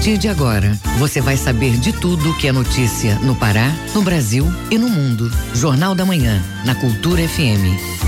partir de agora, você vai saber de tudo que é notícia no Pará, no Brasil e no mundo. Jornal da Manhã, na Cultura FM.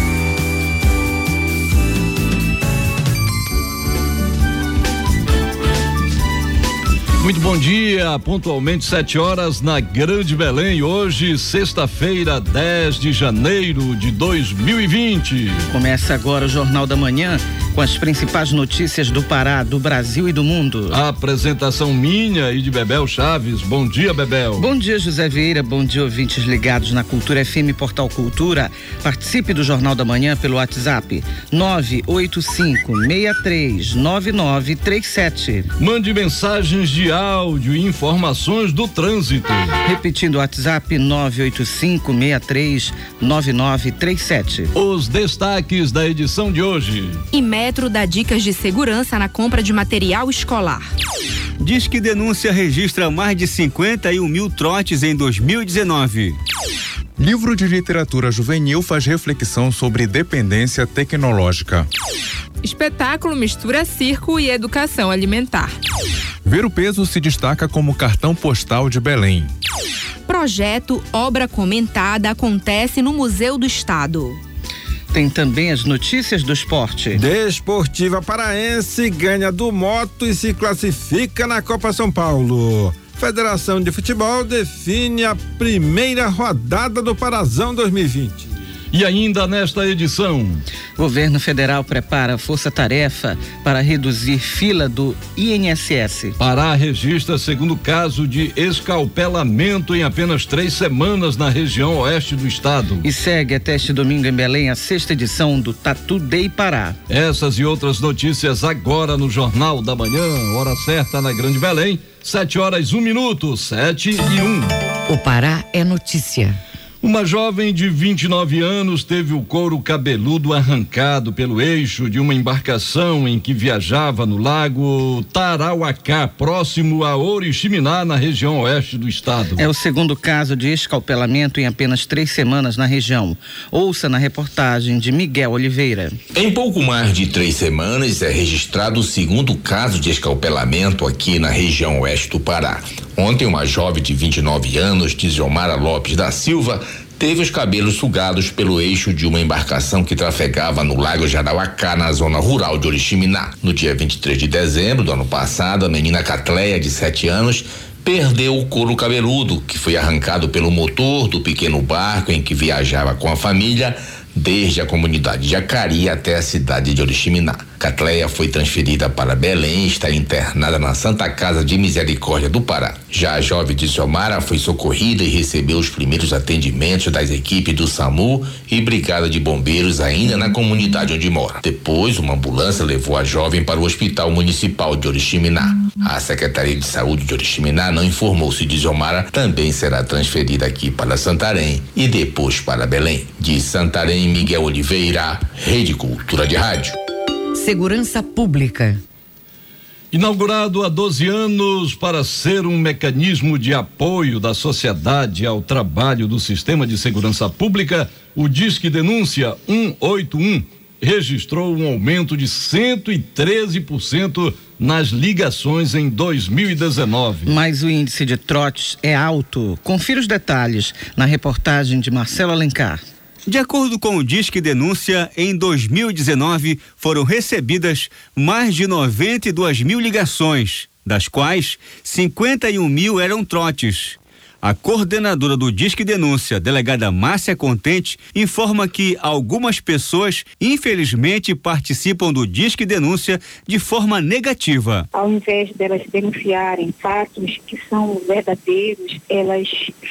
Muito bom dia, pontualmente 7 horas na Grande Belém. Hoje, sexta-feira, 10 de janeiro de 2020. Começa agora o Jornal da Manhã com as principais notícias do Pará, do Brasil e do mundo. A apresentação minha e de Bebel Chaves. Bom dia, Bebel. Bom dia, José Vieira. Bom dia, ouvintes ligados na Cultura FM Portal Cultura. Participe do Jornal da Manhã pelo WhatsApp 985639937. Mande mensagens de áudio e informações do trânsito. Repetindo o WhatsApp 985639937. Os destaques da edição de hoje. Metro dá dicas de segurança na compra de material escolar. Diz que denúncia registra mais de 51 mil trotes em 2019. Livro de literatura juvenil faz reflexão sobre dependência tecnológica. Espetáculo mistura circo e educação alimentar. Ver o peso se destaca como cartão postal de Belém. Projeto Obra Comentada acontece no Museu do Estado. Tem também as notícias do esporte. Desportiva Paraense ganha do moto e se classifica na Copa São Paulo. Federação de Futebol define a primeira rodada do Parazão 2020. E ainda nesta edição. Governo federal prepara força-tarefa para reduzir fila do INSS. Pará registra segundo caso de escalpelamento em apenas três semanas na região oeste do estado. E segue até este domingo em Belém a sexta edição do Tatu Day Pará. Essas e outras notícias agora no Jornal da Manhã, hora certa na Grande Belém, sete horas um minuto, sete e um. O Pará é notícia. Uma jovem de 29 anos teve o couro cabeludo arrancado pelo eixo de uma embarcação em que viajava no lago Tarauacá, próximo a Oriximiná, na região oeste do estado. É o segundo caso de escalpelamento em apenas três semanas na região. Ouça na reportagem de Miguel Oliveira. Em pouco mais de três semanas é registrado o segundo caso de escalpelamento aqui na região oeste do Pará. Ontem, uma jovem de 29 anos, Tizomara Lopes da Silva, teve os cabelos sugados pelo eixo de uma embarcação que trafegava no Lago Jarauacá, na zona rural de Oriximiná. No dia 23 de dezembro do ano passado, a menina Catleia, de 7 anos, perdeu o couro cabeludo, que foi arrancado pelo motor do pequeno barco em que viajava com a família desde a comunidade de Acari até a cidade de Oriximiná. Catleia foi transferida para Belém e está internada na Santa Casa de Misericórdia do Pará. Já a jovem de Somara foi socorrida e recebeu os primeiros atendimentos das equipes do SAMU e Brigada de Bombeiros ainda na comunidade onde mora. Depois, uma ambulância levou a jovem para o Hospital Municipal de Oriximiná. A Secretaria de Saúde de Oriximiná não informou se Dizomara também será transferida aqui para Santarém e depois para Belém. De Santarém, Miguel Oliveira, Rede Cultura de Rádio. Segurança Pública. Inaugurado há 12 anos para ser um mecanismo de apoio da sociedade ao trabalho do Sistema de Segurança Pública, o Disque Denúncia 181 registrou um aumento de 113% nas ligações em 2019. Mas o índice de trotes é alto. Confira os detalhes na reportagem de Marcelo Alencar. De acordo com o Disque Denúncia, em 2019 foram recebidas mais de 92 mil ligações, das quais 51 mil eram trotes. A coordenadora do Disque Denúncia, delegada Márcia Contente, informa que algumas pessoas, infelizmente, participam do Disque Denúncia de forma negativa. Ao invés delas denunciarem fatos que são verdadeiros, elas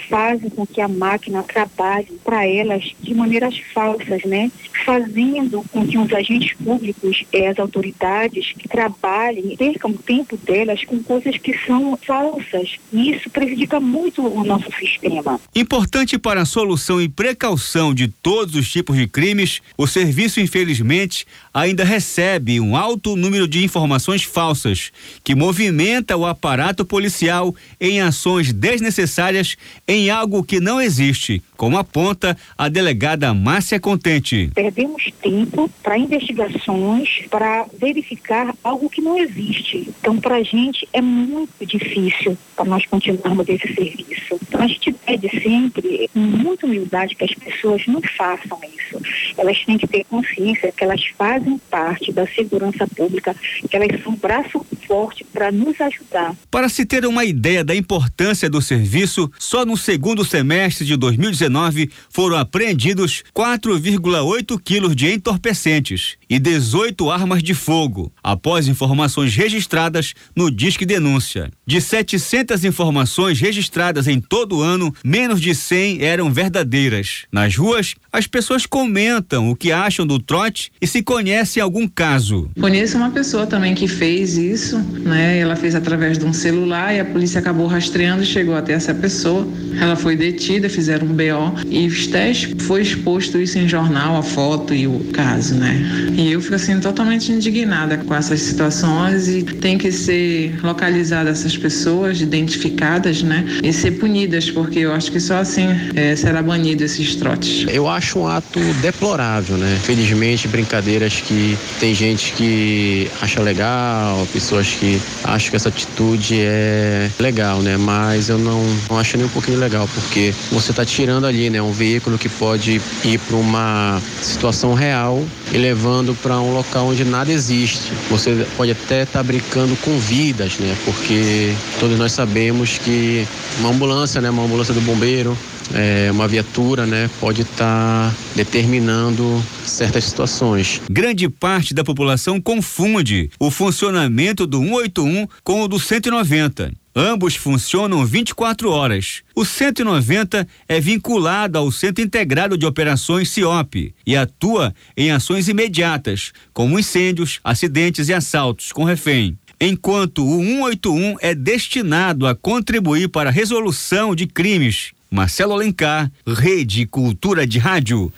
fazem com que a máquina trabalhe para elas de maneiras falsas, né? Fazendo com que os agentes públicos e as autoridades trabalhem percam o tempo delas com coisas que são falsas. E isso prejudica muito no nosso sistema. Importante para a solução e precaução de todos os tipos de crimes, o serviço, infelizmente, ainda recebe um alto número de informações falsas, que movimenta o aparato policial em ações desnecessárias em algo que não existe, como aponta a delegada Márcia Contente. Perdemos tempo para investigações, para verificar algo que não existe. Então, para a gente é muito difícil para nós continuarmos esse serviço. Então, a gente pede sempre, com muita humildade, que as pessoas não façam isso. Elas têm que ter consciência que elas fazem parte da segurança pública, que elas são braço forte para nos ajudar. Para se ter uma ideia da importância do serviço, só no segundo semestre de 2019 foram apreendidos 4,8 quilos de entorpecentes e 18 armas de fogo, após informações registradas no Disque Denúncia. De 700 informações registradas em todo o ano, menos de 100 eram verdadeiras. Nas ruas, as pessoas comentam o que acham do trote e se conhecem algum caso. Conheço uma pessoa também que fez isso, né? Ela fez através de um celular e a polícia acabou rastreando e chegou até essa pessoa. Ela foi detida, fizeram um BO e os testes foi exposto isso em jornal, a foto e o caso, né? E eu fico assim totalmente indignada com essas situações e tem que ser localizadas essas pessoas, identificadas, né? E ser punidas, porque eu acho que só assim é, será banido esses trotes. Eu acho um ato deplorável, né? Felizmente, brincadeiras que tem gente que acha legal, pessoas que acham que essa atitude é legal, né? Mas eu não, não acho nem um pouquinho legal, porque você está tirando ali, né? Um veículo que pode ir para uma situação real e levando para um local onde nada existe. Você pode até estar tá brincando com vidas, né? Porque todos nós sabemos que uma ambulância, né? Uma ambulância do bombeiro, é, uma viatura, né, pode estar tá determinando certas situações. Grande parte da população confunde o funcionamento do 181 com o do 190. Ambos funcionam 24 horas. O 190 é vinculado ao Centro Integrado de Operações CIOP e atua em ações imediatas, como incêndios, acidentes e assaltos com refém enquanto o 181 é destinado a contribuir para a resolução de crimes. Marcelo Alencar, Rede Cultura de Rádio.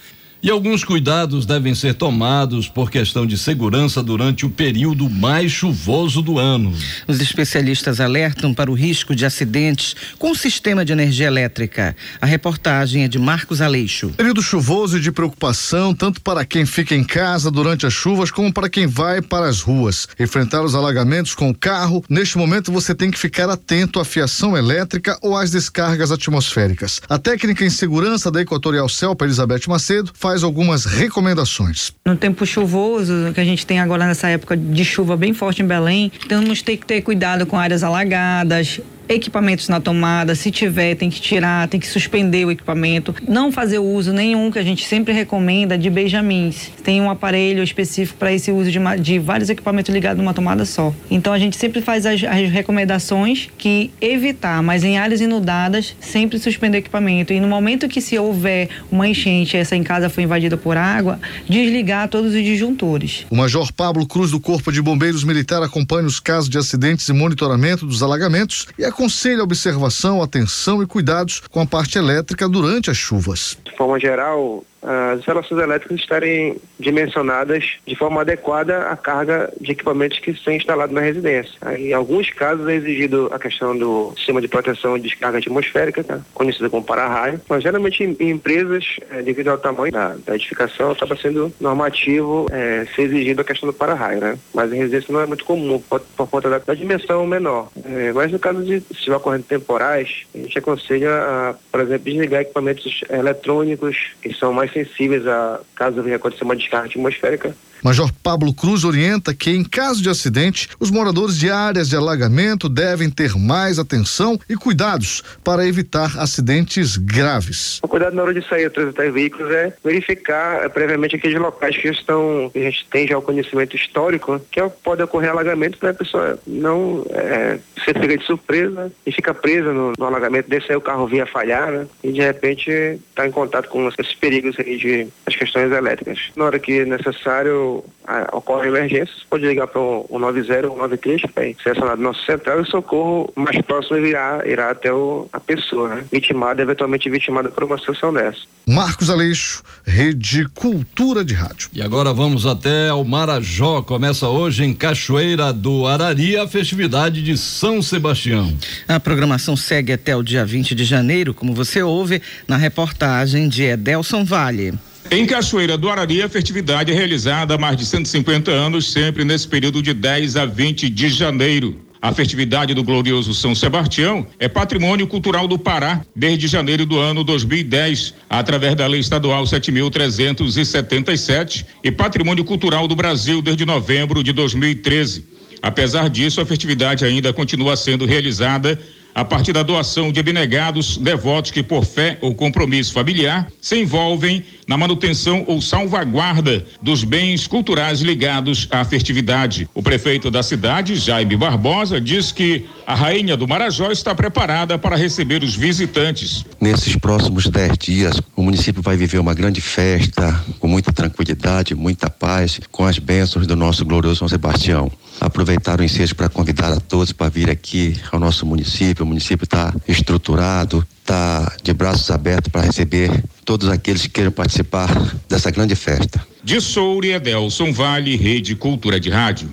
E alguns cuidados devem ser tomados por questão de segurança durante o período mais chuvoso do ano. Os especialistas alertam para o risco de acidentes com o sistema de energia elétrica. A reportagem é de Marcos Aleixo. Período chuvoso e de preocupação tanto para quem fica em casa durante as chuvas como para quem vai para as ruas. Enfrentar os alagamentos com o carro, neste momento você tem que ficar atento à fiação elétrica ou às descargas atmosféricas. A técnica em segurança da Equatorial Celpa, Elizabeth Macedo, faz faz algumas recomendações. No tempo chuvoso, que a gente tem agora nessa época de chuva bem forte em Belém, temos que ter cuidado com áreas alagadas, equipamentos na tomada, se tiver, tem que tirar, tem que suspender o equipamento. Não fazer uso nenhum, que a gente sempre recomenda, de Benjamins. Tem um aparelho específico para esse uso de, de, vários equipamentos ligados numa tomada só. Então a gente sempre faz as, as, recomendações que evitar, mas em áreas inundadas, sempre suspender o equipamento. E no momento que se houver uma enchente, essa em casa foi invadida por água, desligar todos os disjuntores. O Major Pablo Cruz do Corpo de Bombeiros Militar acompanha os casos de acidentes e monitoramento dos alagamentos e aconselha observação, atenção e cuidados com a parte elétrica durante as chuvas. De forma geral, as instalações elétricas estarem dimensionadas de forma adequada à carga de equipamentos que são instalados na residência. Em alguns casos é exigido a questão do sistema de proteção de descarga atmosférica, tá? conhecida como para-raio, mas geralmente em, empresas, é, devido ao tamanho da, da edificação, acaba sendo normativo é, ser exigido a questão do para-raio, né? Mas em residência não é muito comum, por, por conta da, da, dimensão menor. É, mas no caso de se ocorrendo temporais, a gente aconselha, a, por exemplo, desligar equipamentos eletrônicos que são mais sensíveis a caso venha acontecer uma descarga atmosférica Major Pablo Cruz orienta que, em caso de acidente, os moradores de áreas de alagamento devem ter mais atenção e cuidados para evitar acidentes graves. O cuidado na hora de sair e transitar veículos é verificar é, previamente aqueles locais que estão, que a gente tem já o conhecimento histórico, que é, pode ocorrer alagamentos, né? A pessoa não é, ser pega de surpresa e fica presa no, no alagamento, desse aí o carro vinha falhar, né? E de repente está em contato com esses perigos aí de as questões elétricas. Na hora que é necessário, a, ocorre emergência, você pode ligar para o 90 ou 93, para ser acionado nosso central e o socorro mais próximo irá, irá até o, a pessoa, né? Vitimada, eventualmente vitimada por uma situação dessa. Marcos Aleixo, Rede Cultura de Rádio. E agora vamos até ao Marajó. Começa hoje em Cachoeira do Arari a festividade de São Sebastião. A programação segue até o dia 20 de janeiro, como você ouve na reportagem de Edelson Vale. Em Cachoeira do Arari, a festividade é realizada há mais de 150 anos, sempre nesse período de 10 a 20 de janeiro. A festividade do glorioso São Sebastião é patrimônio cultural do Pará desde janeiro do ano 2010, através da Lei Estadual 7.377 e patrimônio cultural do Brasil desde novembro de 2013. Apesar disso, a festividade ainda continua sendo realizada a partir da doação de abnegados devotos que, por fé ou compromisso familiar, se envolvem na manutenção ou salvaguarda dos bens culturais ligados à festividade. O prefeito da cidade, Jaime Barbosa, diz que a Rainha do Marajó está preparada para receber os visitantes. Nesses próximos dez dias, o município vai viver uma grande festa, com muita tranquilidade, muita paz, com as bênçãos do nosso glorioso São Sebastião. Aproveitar o ensejo para convidar a todos para vir aqui ao nosso município. O município está estruturado, está de braços abertos para receber todos aqueles que queiram participar dessa grande festa. De Soure, Edelson Vale, Rede Cultura de Rádio.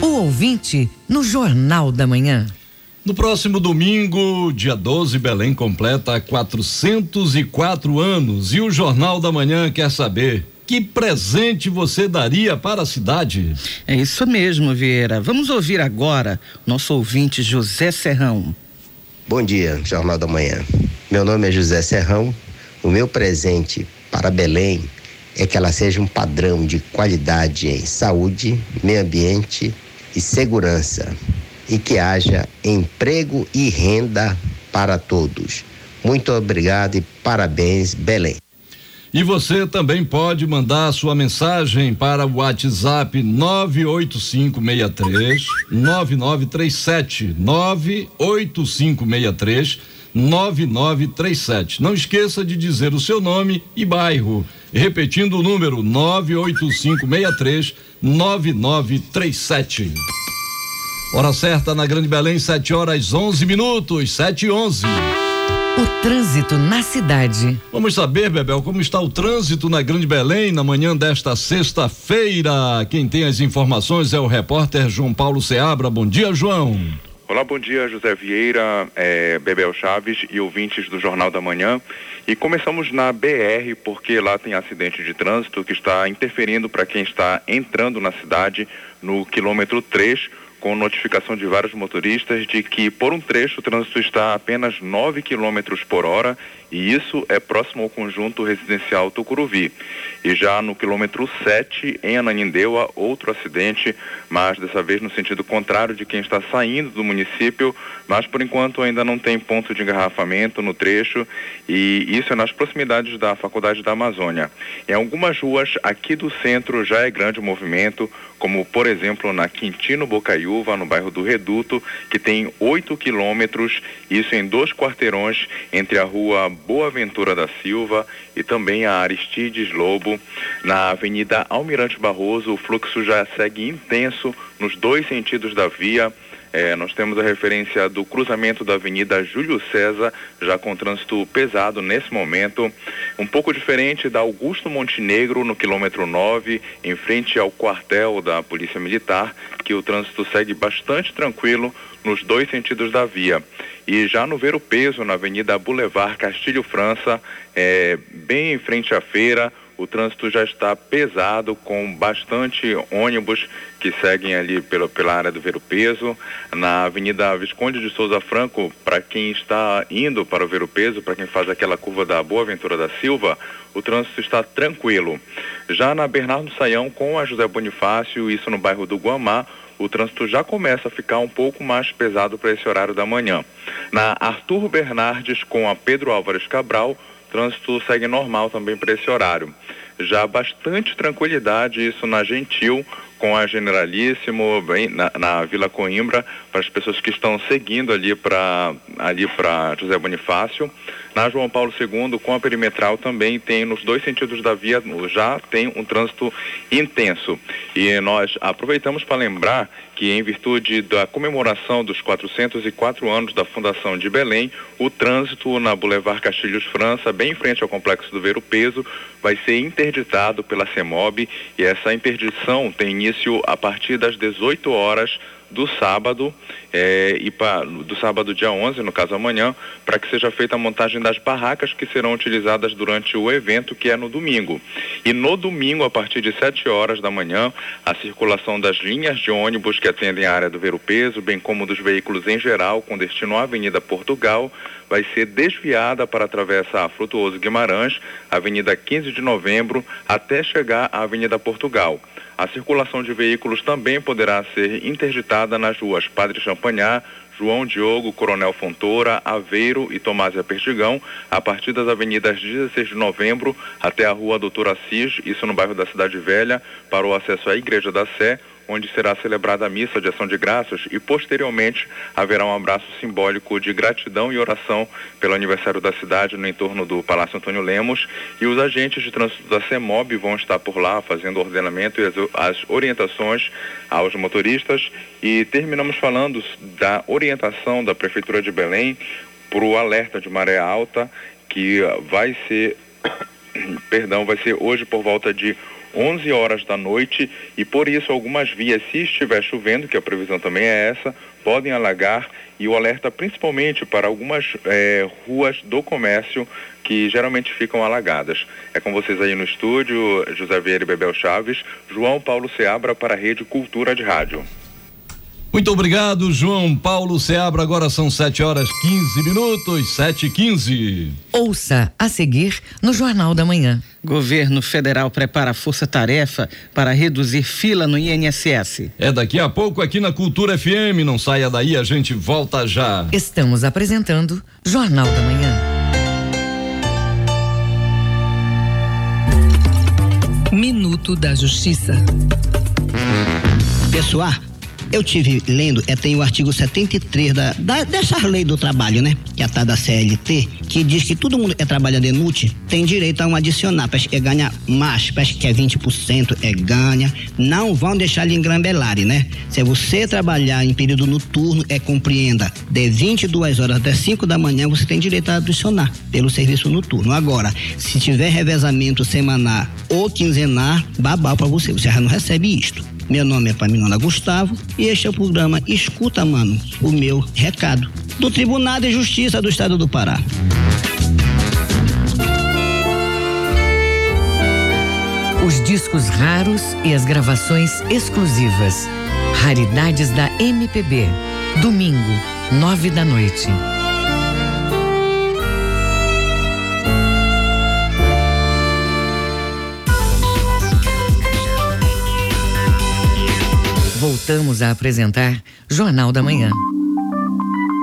O ouvinte no Jornal da Manhã. No próximo domingo, dia 12, Belém completa 404 anos e o Jornal da Manhã quer saber que presente você daria para a cidade? É isso mesmo, Vieira. Vamos ouvir agora nosso ouvinte José Serrão. Bom dia, Jornal da Manhã. Meu nome é José Serrão. O meu presente para Belém é que ela seja um padrão de qualidade em saúde, meio ambiente e segurança e que haja emprego e renda para todos. Muito obrigado e parabéns, Belém. E você também pode mandar sua mensagem para o WhatsApp 98563 9937 98563 9937. Não esqueça de dizer o seu nome e bairro. Repetindo o número 98563 9937. Hora certa na Grande Belém, 7 horas 11 minutos, 7 e 11. O trânsito na cidade. Vamos saber, Bebel, como está o trânsito na Grande Belém na manhã desta sexta-feira. Quem tem as informações é o repórter João Paulo Seabra. Bom dia, João. Olá, bom dia, José Vieira, é, Bebel Chaves e ouvintes do Jornal da Manhã. E começamos na BR, porque lá tem acidente de trânsito que está interferindo para quem está entrando na cidade no quilômetro 3 com notificação de vários motoristas de que por um trecho o trânsito está a apenas 9 km por hora e isso é próximo ao conjunto residencial Tucuruvi. E já no quilômetro 7, em Ananindeua, outro acidente, mas dessa vez no sentido contrário de quem está saindo do município, mas por enquanto ainda não tem ponto de engarrafamento no trecho e isso é nas proximidades da Faculdade da Amazônia. Em algumas ruas aqui do centro já é grande o movimento, como por exemplo na Quintino Bocaiúva, no bairro do Reduto, que tem 8 quilômetros, isso em dois quarteirões entre a rua Boa Ventura da Silva e também a Aristides Lobo. Na Avenida Almirante Barroso, o fluxo já segue intenso nos dois sentidos da via. É, nós temos a referência do cruzamento da Avenida Júlio César, já com trânsito pesado nesse momento. Um pouco diferente da Augusto Montenegro, no quilômetro 9, em frente ao quartel da Polícia Militar, que o trânsito segue bastante tranquilo nos dois sentidos da via. E já no Ver o Peso, na Avenida Boulevard Castilho França, é, bem em frente à feira, o trânsito já está pesado, com bastante ônibus que seguem ali pela, pela área do Ver o Peso. Na Avenida Visconde de Souza Franco, para quem está indo para o Ver o Peso, para quem faz aquela curva da Boa Ventura da Silva, o trânsito está tranquilo. Já na Bernardo Saião, com a José Bonifácio, isso no bairro do Guamá, o trânsito já começa a ficar um pouco mais pesado para esse horário da manhã. Na Arthur Bernardes com a Pedro Álvares Cabral, trânsito segue normal também para esse horário. Já bastante tranquilidade, isso na Gentil, com a Generalíssimo, bem, na, na, Vila Coimbra, para as pessoas que estão seguindo ali para ali para José Bonifácio. Na João Paulo II, com a perimetral também tem nos dois sentidos da via já tem um trânsito intenso. E nós aproveitamos para lembrar que em virtude da comemoração dos 404 anos da fundação de Belém, o trânsito na Boulevard Castilhos França, bem em frente ao complexo do Ver Peso, vai ser interditado pela CEMOB e essa interdição tem início a partir das 18 horas do sábado é, e pra, do sábado dia 11, no caso amanhã, para que seja feita a montagem das barracas que serão utilizadas durante o evento, que é no domingo. E no domingo, a partir de 7 horas da manhã, a circulação das linhas de ônibus que atendem a área do Ver o Peso, bem como dos veículos em geral com destino à Avenida Portugal, vai ser desviada para atravessar a Frutuoso Guimarães, Avenida 15 de Novembro, até chegar à Avenida Portugal. A circulação de veículos também poderá ser interditada nas ruas Padre Champagnat, João Diogo, Coronel Fontoura, Aveiro e Tomásia Perdigão, a partir das avenidas 16 de novembro até a rua Doutor Assis, isso no bairro da Cidade Velha, para o acesso à Igreja da Sé, onde será celebrada a missa de ação de graças e posteriormente haverá um abraço simbólico de gratidão e oração pelo aniversário da cidade no entorno do Palácio Antônio Lemos. E os agentes de trânsito da CEMOB vão estar por lá fazendo o ordenamento e as, as orientações aos motoristas. E terminamos falando da orientação da Prefeitura de Belém para o alerta de maré alta que vai ser perdão, vai ser hoje por volta de 11 horas da noite e por isso algumas vias, se estiver chovendo, que a previsão também é essa, podem alagar e o alerta principalmente para algumas é, ruas do comércio que geralmente ficam alagadas. É com vocês aí no estúdio, José Vieira e Bebel Chaves, João Paulo Seabra para a Rede Cultura de Rádio. Muito obrigado, João Paulo Seabra. Agora são 7 horas 15 minutos, 7 e 15. Ouça a seguir no Jornal da Manhã. Governo federal prepara força-tarefa para reduzir fila no INSS. É daqui a pouco aqui na Cultura FM. Não saia daí, a gente volta já. Estamos apresentando Jornal da Manhã. Minuto da Justiça. Pessoal eu tive lendo, é, tem o artigo 73 da, da, dessa lei do trabalho, né? Que é a tal da CLT, que diz que todo mundo que é trabalhador inútil tem direito a um adicional. Parece que ganha mais, parece que é 20%, é ganha. Não vão deixar lhe engrambelarem, né? Se você trabalhar em período noturno, é compreenda, de 22 horas até 5 da manhã, você tem direito a adicionar pelo serviço noturno. Agora, se tiver revezamento semanal ou quinzenal, babau para você, você já não recebe isto. Meu nome é Paminona Gustavo e este é o programa Escuta, Mano, o meu recado. Do Tribunal de Justiça do Estado do Pará. Os discos raros e as gravações exclusivas. Raridades da MPB. Domingo, nove da noite. Voltamos a apresentar Jornal da Manhã.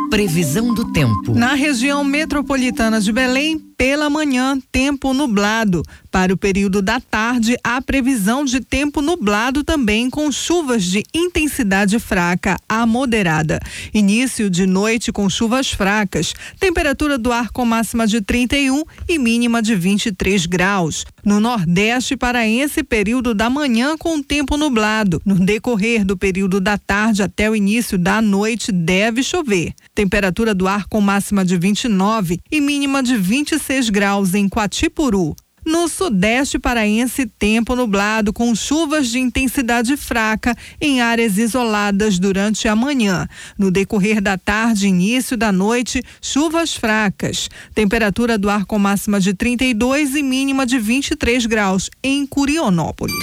Previsão do tempo. Na região metropolitana de Belém, pela manhã, tempo nublado. Para o período da tarde, há previsão de tempo nublado também, com chuvas de intensidade fraca a moderada. Início de noite com chuvas fracas. Temperatura do ar com máxima de 31 e mínima de 23 graus. No Nordeste paraense, período da manhã com tempo nublado. No decorrer do período da tarde até o início da noite, deve chover. Temperatura do ar com máxima de 29 e mínima de 26 graus em Quatipuru. No sudeste paraense, tempo nublado com chuvas de intensidade fraca em áreas isoladas durante a manhã. No decorrer da tarde e início da noite, chuvas fracas. Temperatura do ar com máxima de 32 e mínima de 23 graus em Curionópolis.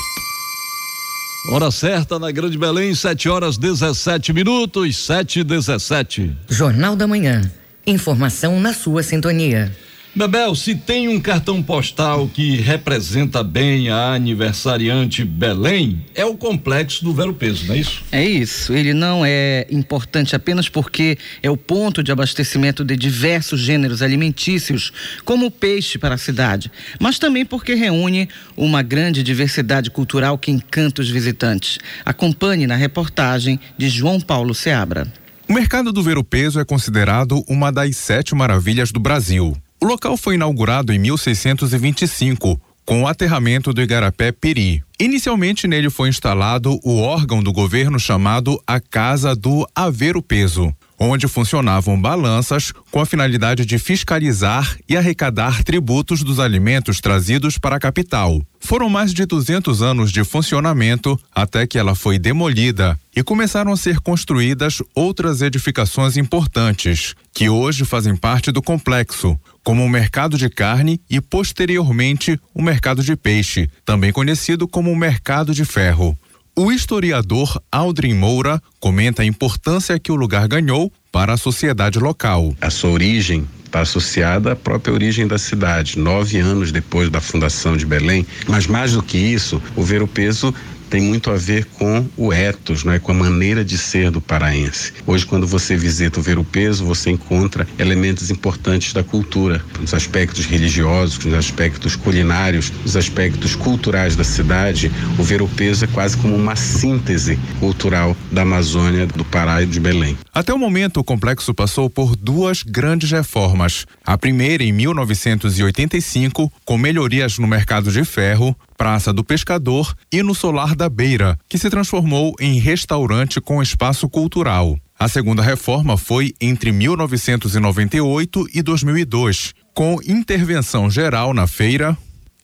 Hora certa na Grande Belém, 7 horas 17 minutos, 7 e 17. Jornal da Manhã. Informação na sua sintonia. Bebel, se tem um cartão postal que representa bem a aniversariante Belém, é o complexo do Vero Peso, não é isso? É isso. Ele não é importante apenas porque é o ponto de abastecimento de diversos gêneros alimentícios, como o peixe para a cidade, mas também porque reúne uma grande diversidade cultural que encanta os visitantes. Acompanhe na reportagem de João Paulo Seabra. O mercado do Vero Peso é considerado uma das sete maravilhas do Brasil. O local foi inaugurado em 1625, com o aterramento do Igarapé Piri. Inicialmente nele foi instalado o órgão do governo chamado a Casa do Aveiro Peso, onde funcionavam balanças com a finalidade de fiscalizar e arrecadar tributos dos alimentos trazidos para a capital. Foram mais de 200 anos de funcionamento até que ela foi demolida e começaram a ser construídas outras edificações importantes, que hoje fazem parte do complexo, como o mercado de carne e posteriormente o mercado de peixe, também conhecido como o mercado de ferro. O historiador Aldrin Moura comenta a importância que o lugar ganhou para a sociedade local. A sua origem está associada à própria origem da cidade, nove anos depois da fundação de Belém. Mas mais do que isso, o ver o peso tem muito a ver com o ethos, é, com a maneira de ser do paraense. Hoje, quando você visita o Ver o Peso, você encontra elementos importantes da cultura, nos aspectos religiosos, nos aspectos culinários, nos aspectos culturais da cidade. O Ver o Peso é quase como uma síntese cultural da Amazônia, do Pará e de Belém. Até o momento, o complexo passou por duas grandes reformas. A primeira em 1985, com melhorias no mercado de ferro, Praça do Pescador e no Solar da Beira, que se transformou em restaurante com espaço cultural. A segunda reforma foi entre 1998 e 2002, com intervenção geral na feira,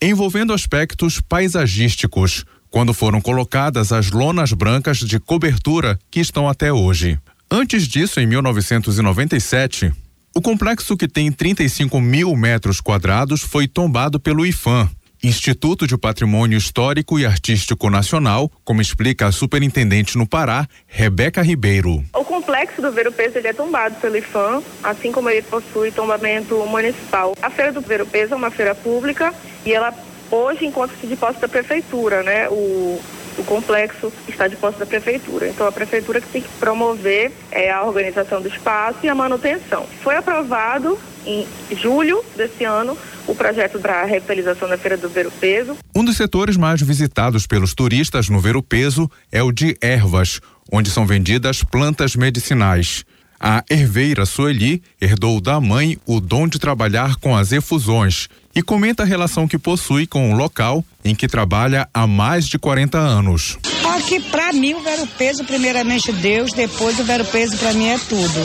envolvendo aspectos paisagísticos, quando foram colocadas as lonas brancas de cobertura que estão até hoje. Antes disso, em 1997, o complexo que tem 35 mil metros quadrados foi tombado pelo IFAM, Instituto de Patrimônio Histórico e Artístico Nacional, como explica a superintendente no Pará, Rebeca Ribeiro. O complexo do Ver Peso é tombado pelo IFAM, assim como ele possui tombamento municipal. A Feira do Ver Peso é uma feira pública e ela hoje encontra-se de posse da prefeitura, né? O, o complexo está de posse da prefeitura. Então a prefeitura que tem que promover é, a organização do espaço e a manutenção. Foi aprovado em julho desse ano o projeto para a revitalização da Feira do Ver Peso. Um dos setores mais visitados pelos turistas no Ver Peso é o de ervas, onde são vendidas plantas medicinais. A herveira Sueli herdou da mãe o dom de trabalhar com as efusões e comenta a relação que possui com o local em que trabalha há mais de 40 anos. Aqui, para mim, o Vero Peso, primeiramente Deus, depois o Vero Peso, para mim, é tudo.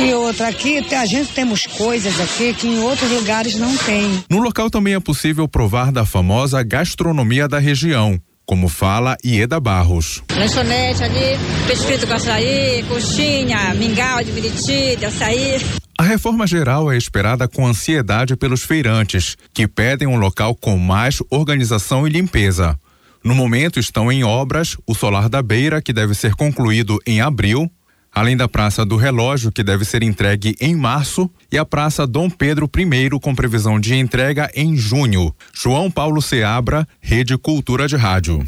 E outra, aqui, a gente temos coisas aqui que em outros lugares não tem. No local também é possível provar da famosa gastronomia da região como fala Ieda Barros. Lanchonete ali, peixe frito com açaí, coxinha, mingau de biriti, de açaí. A reforma geral é esperada com ansiedade pelos feirantes, que pedem um local com mais organização e limpeza. No momento estão em obras o Solar da Beira, que deve ser concluído em abril, além da Praça do Relógio, que deve ser entregue em março, e a Praça Dom Pedro I, com previsão de entrega em junho. João Paulo Seabra, Rede Cultura de Rádio.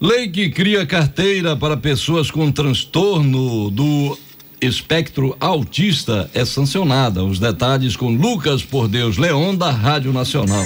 Lei que cria carteira para pessoas com transtorno do espectro autista é sancionada. Os detalhes com Lucas Por Deus Leão, da Rádio Nacional.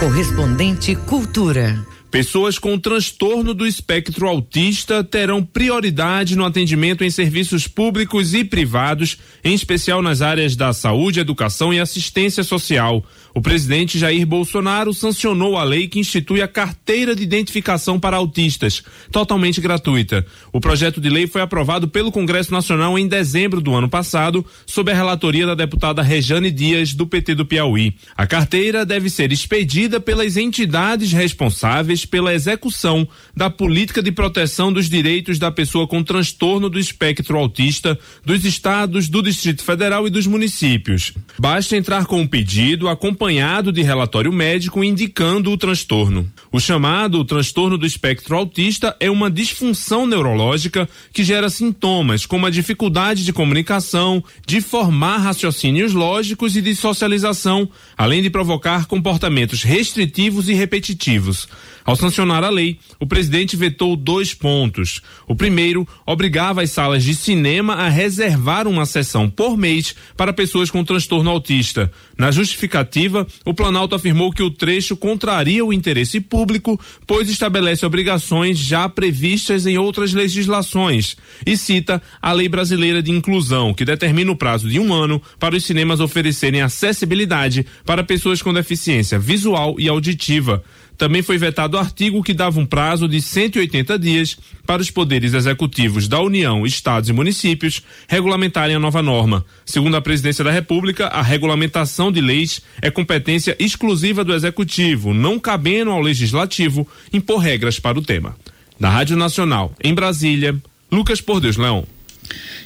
Correspondente Cultura. Pessoas com transtorno do espectro autista terão prioridade no atendimento em serviços públicos e privados, em especial nas áreas da saúde, educação e assistência social. O presidente Jair Bolsonaro sancionou a lei que institui a carteira de identificação para autistas, totalmente gratuita. O projeto de lei foi aprovado pelo Congresso Nacional em dezembro do ano passado, sob a relatoria da deputada Rejane Dias, do PT do Piauí. A carteira deve ser expedida pelas entidades responsáveis pela execução da política de proteção dos direitos da pessoa com transtorno do espectro autista dos estados, do Distrito Federal e dos municípios. Basta entrar com um pedido acompanhado de relatório médico indicando o transtorno. O chamado transtorno do espectro autista é uma disfunção neurológica que gera sintomas como a dificuldade de comunicação, de formar raciocínios lógicos e de socialização, além de provocar comportamentos restritivos e repetitivos. Ao sancionar a lei, o presidente vetou dois pontos. O primeiro obrigava as salas de cinema a reservar uma sessão por mês para pessoas com transtorno autista. Na justificativa, o Planalto afirmou que o trecho contraria o interesse público, pois estabelece obrigações já previstas em outras legislações e cita a Lei Brasileira de Inclusão, que determina o prazo de um ano para os cinemas oferecerem acessibilidade para pessoas com deficiência visual e auditiva. Também foi vetado o artigo que dava um prazo de 180 dias para os poderes executivos da União, estados e municípios regulamentarem a nova norma. Segundo a Presidência da República, a regulamentação de leis é competência exclusiva do executivo, não cabendo ao legislativo impor regras para o tema. Da Rádio Nacional, em Brasília, Lucas Por Deus Leão.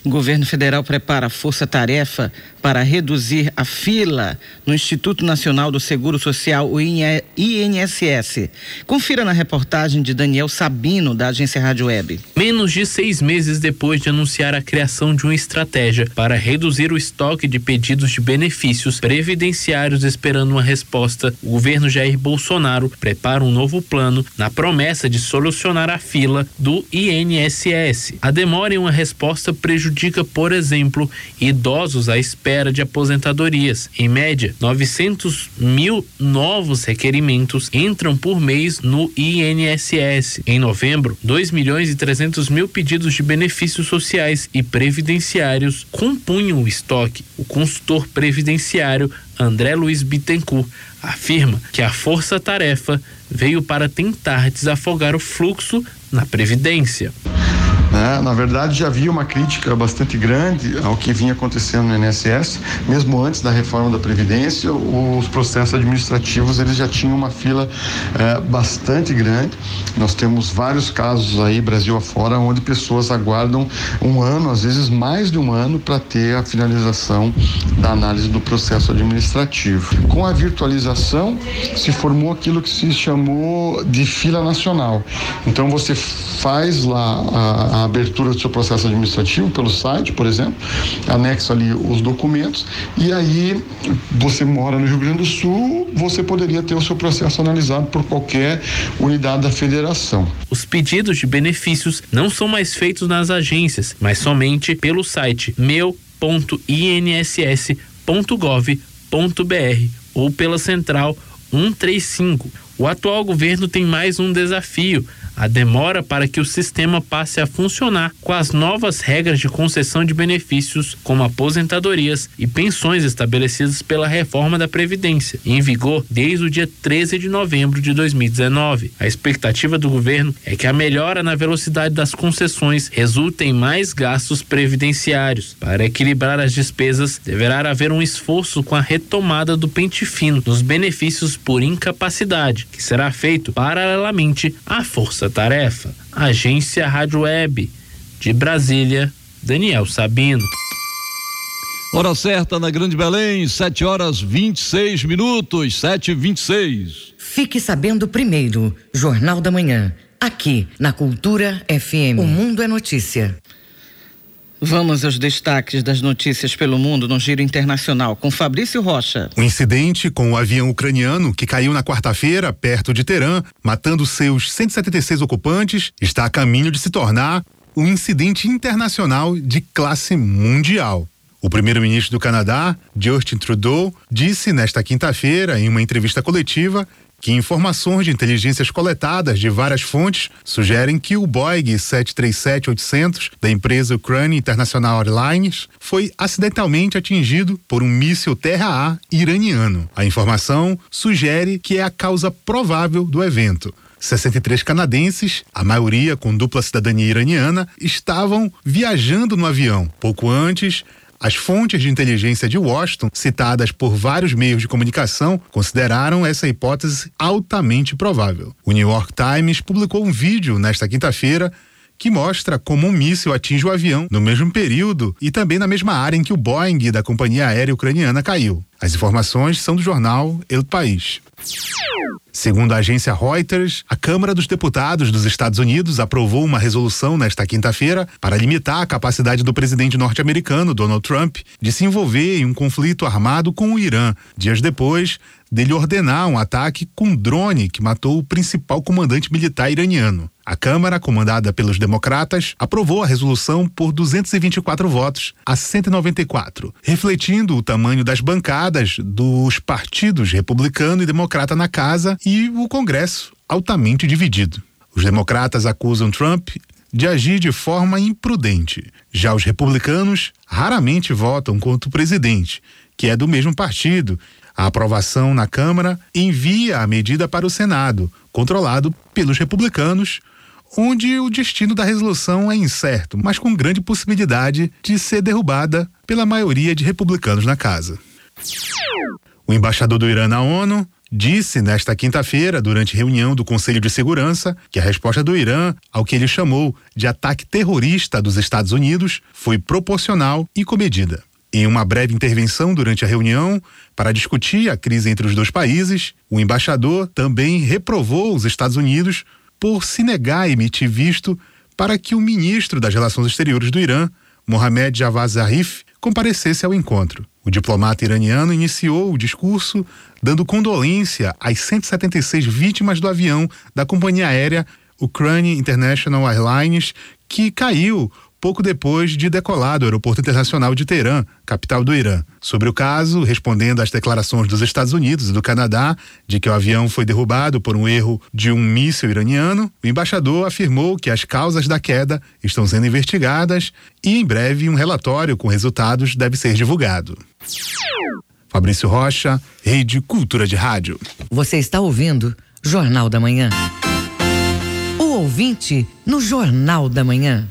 O governo federal prepara força-tarefa para reduzir a fila no Instituto Nacional do Seguro Social, o INSS. Confira na reportagem de Daniel Sabino, da agência Rádio Web. Menos de seis meses depois de anunciar a criação de uma estratégia para reduzir o estoque de pedidos de benefícios previdenciários esperando uma resposta, o governo Jair Bolsonaro prepara um novo plano na promessa de solucionar a fila do INSS. A demora em uma resposta prejudica, por exemplo, idosos à espera de aposentadorias. Em média, 900 mil novos requerimentos entram por mês no INSS. Em novembro, 2 milhões e 300 mil pedidos de benefícios sociais e previdenciários compunham o estoque. O consultor previdenciário André Luiz Bittencourt afirma que a força-tarefa veio para tentar desafogar o fluxo na Previdência. Né? Na verdade, já havia uma crítica bastante grande ao que vinha acontecendo no INSS, mesmo antes da reforma da Previdência, os processos administrativos eles já tinham uma fila eh, bastante grande. Nós temos vários casos aí, Brasil afora, onde pessoas aguardam um ano, às vezes mais de um ano, para ter a finalização da análise do processo administrativo. Com a virtualização, se formou aquilo que se chamou de fila nacional. Então, você faz lá a a abertura do seu processo administrativo pelo site, por exemplo, anexo ali os documentos e aí você mora no Rio Grande do Sul, você poderia ter o seu processo analisado por qualquer unidade da federação. Os pedidos de benefícios não são mais feitos nas agências, mas somente pelo site meu.inss.gov.br ou pela central 135. O atual governo tem mais um desafio a demora para que o sistema passe a funcionar com as novas regras de concessão de benefícios, como aposentadorias e pensões estabelecidas pela reforma da Previdência, em vigor desde o dia 13 de novembro de 2019. A expectativa do governo é que a melhora na velocidade das concessões resulte em mais gastos previdenciários. Para equilibrar as despesas, deverá haver um esforço com a retomada do pente fino nos benefícios por incapacidade, que será feito paralelamente à força tarefa. Agência Rádio Web. De Brasília, Daniel Sabino. Hora certa na Grande Belém, 7 horas 26 minutos, 7 e 26 Fique sabendo primeiro, Jornal da Manhã, aqui na Cultura FM. O Mundo é Notícia. Vamos aos destaques das notícias pelo mundo no Giro Internacional com Fabrício Rocha. O incidente com o avião ucraniano que caiu na quarta-feira perto de Teherã, matando seus 176 ocupantes, está a caminho de se tornar um incidente internacional de classe mundial. O primeiro-ministro do Canadá, Justin Trudeau, disse nesta quinta-feira, em uma entrevista coletiva, que informações de inteligências coletadas de várias fontes sugerem que o Boeing 737-800 da empresa Ukraine International Airlines foi acidentalmente atingido por um míssil terra-ar iraniano. A informação sugere que é a causa provável do evento. 63 canadenses, a maioria com dupla cidadania iraniana, estavam viajando no avião. Pouco antes, As fontes de inteligência de Washington, citadas por vários meios de comunicação, consideraram essa hipótese altamente provável. O New York Times publicou um vídeo nesta quinta-feira que mostra como um míssil atinge o avião no mesmo período e também na mesma área em que o Boeing da companhia aérea ucraniana caiu. As informações são do jornal El País. Segundo a agência Reuters, a Câmara dos Deputados dos Estados Unidos aprovou uma resolução nesta quinta-feira para limitar a capacidade do presidente norte-americano, Donald Trump, de se envolver em um conflito armado com o Irã, dias depois dele ordenar um ataque com drone que matou o principal comandante militar iraniano. A Câmara, comandada pelos democratas, aprovou a resolução por 224 votos a 194, refletindo o tamanho das bancadas dos partidos republicano e democrata na casa e o Congresso altamente dividido. Os democratas acusam Trump de agir de forma imprudente. Já os republicanos raramente votam contra o presidente, que é do mesmo partido. A aprovação na Câmara envia a medida para o Senado, controlado pelos republicanos, onde o destino da resolução é incerto, mas com grande possibilidade de ser derrubada pela maioria de republicanos na casa. O embaixador do Irã na ONU disse nesta quinta-feira, durante reunião do Conselho de Segurança, que a resposta do Irã ao que ele chamou de ataque terrorista dos Estados Unidos foi proporcional e comedida. Em uma breve intervenção durante a reunião, para discutir a crise entre os dois países, o embaixador também reprovou os Estados Unidos por se negar a emitir visto para que o ministro das Relações Exteriores do Irã, Mohamed Javad Zarif, comparecesse ao encontro. O diplomata iraniano iniciou o discurso dando condolência às 176 vítimas do avião da companhia aérea Ukraine International Airlines, que caiu pouco depois de decolar do Aeroporto Internacional de Teherã, capital do Irã. Sobre o caso, respondendo às declarações dos Estados Unidos e do Canadá de que o avião foi derrubado por um erro de um míssil iraniano, o embaixador afirmou que as causas da queda estão sendo investigadas e em breve um relatório com resultados deve ser divulgado. Fabrício Rocha, Rede Cultura de Rádio. Você está ouvindo Jornal da Manhã. O ouvinte no Jornal da Manhã.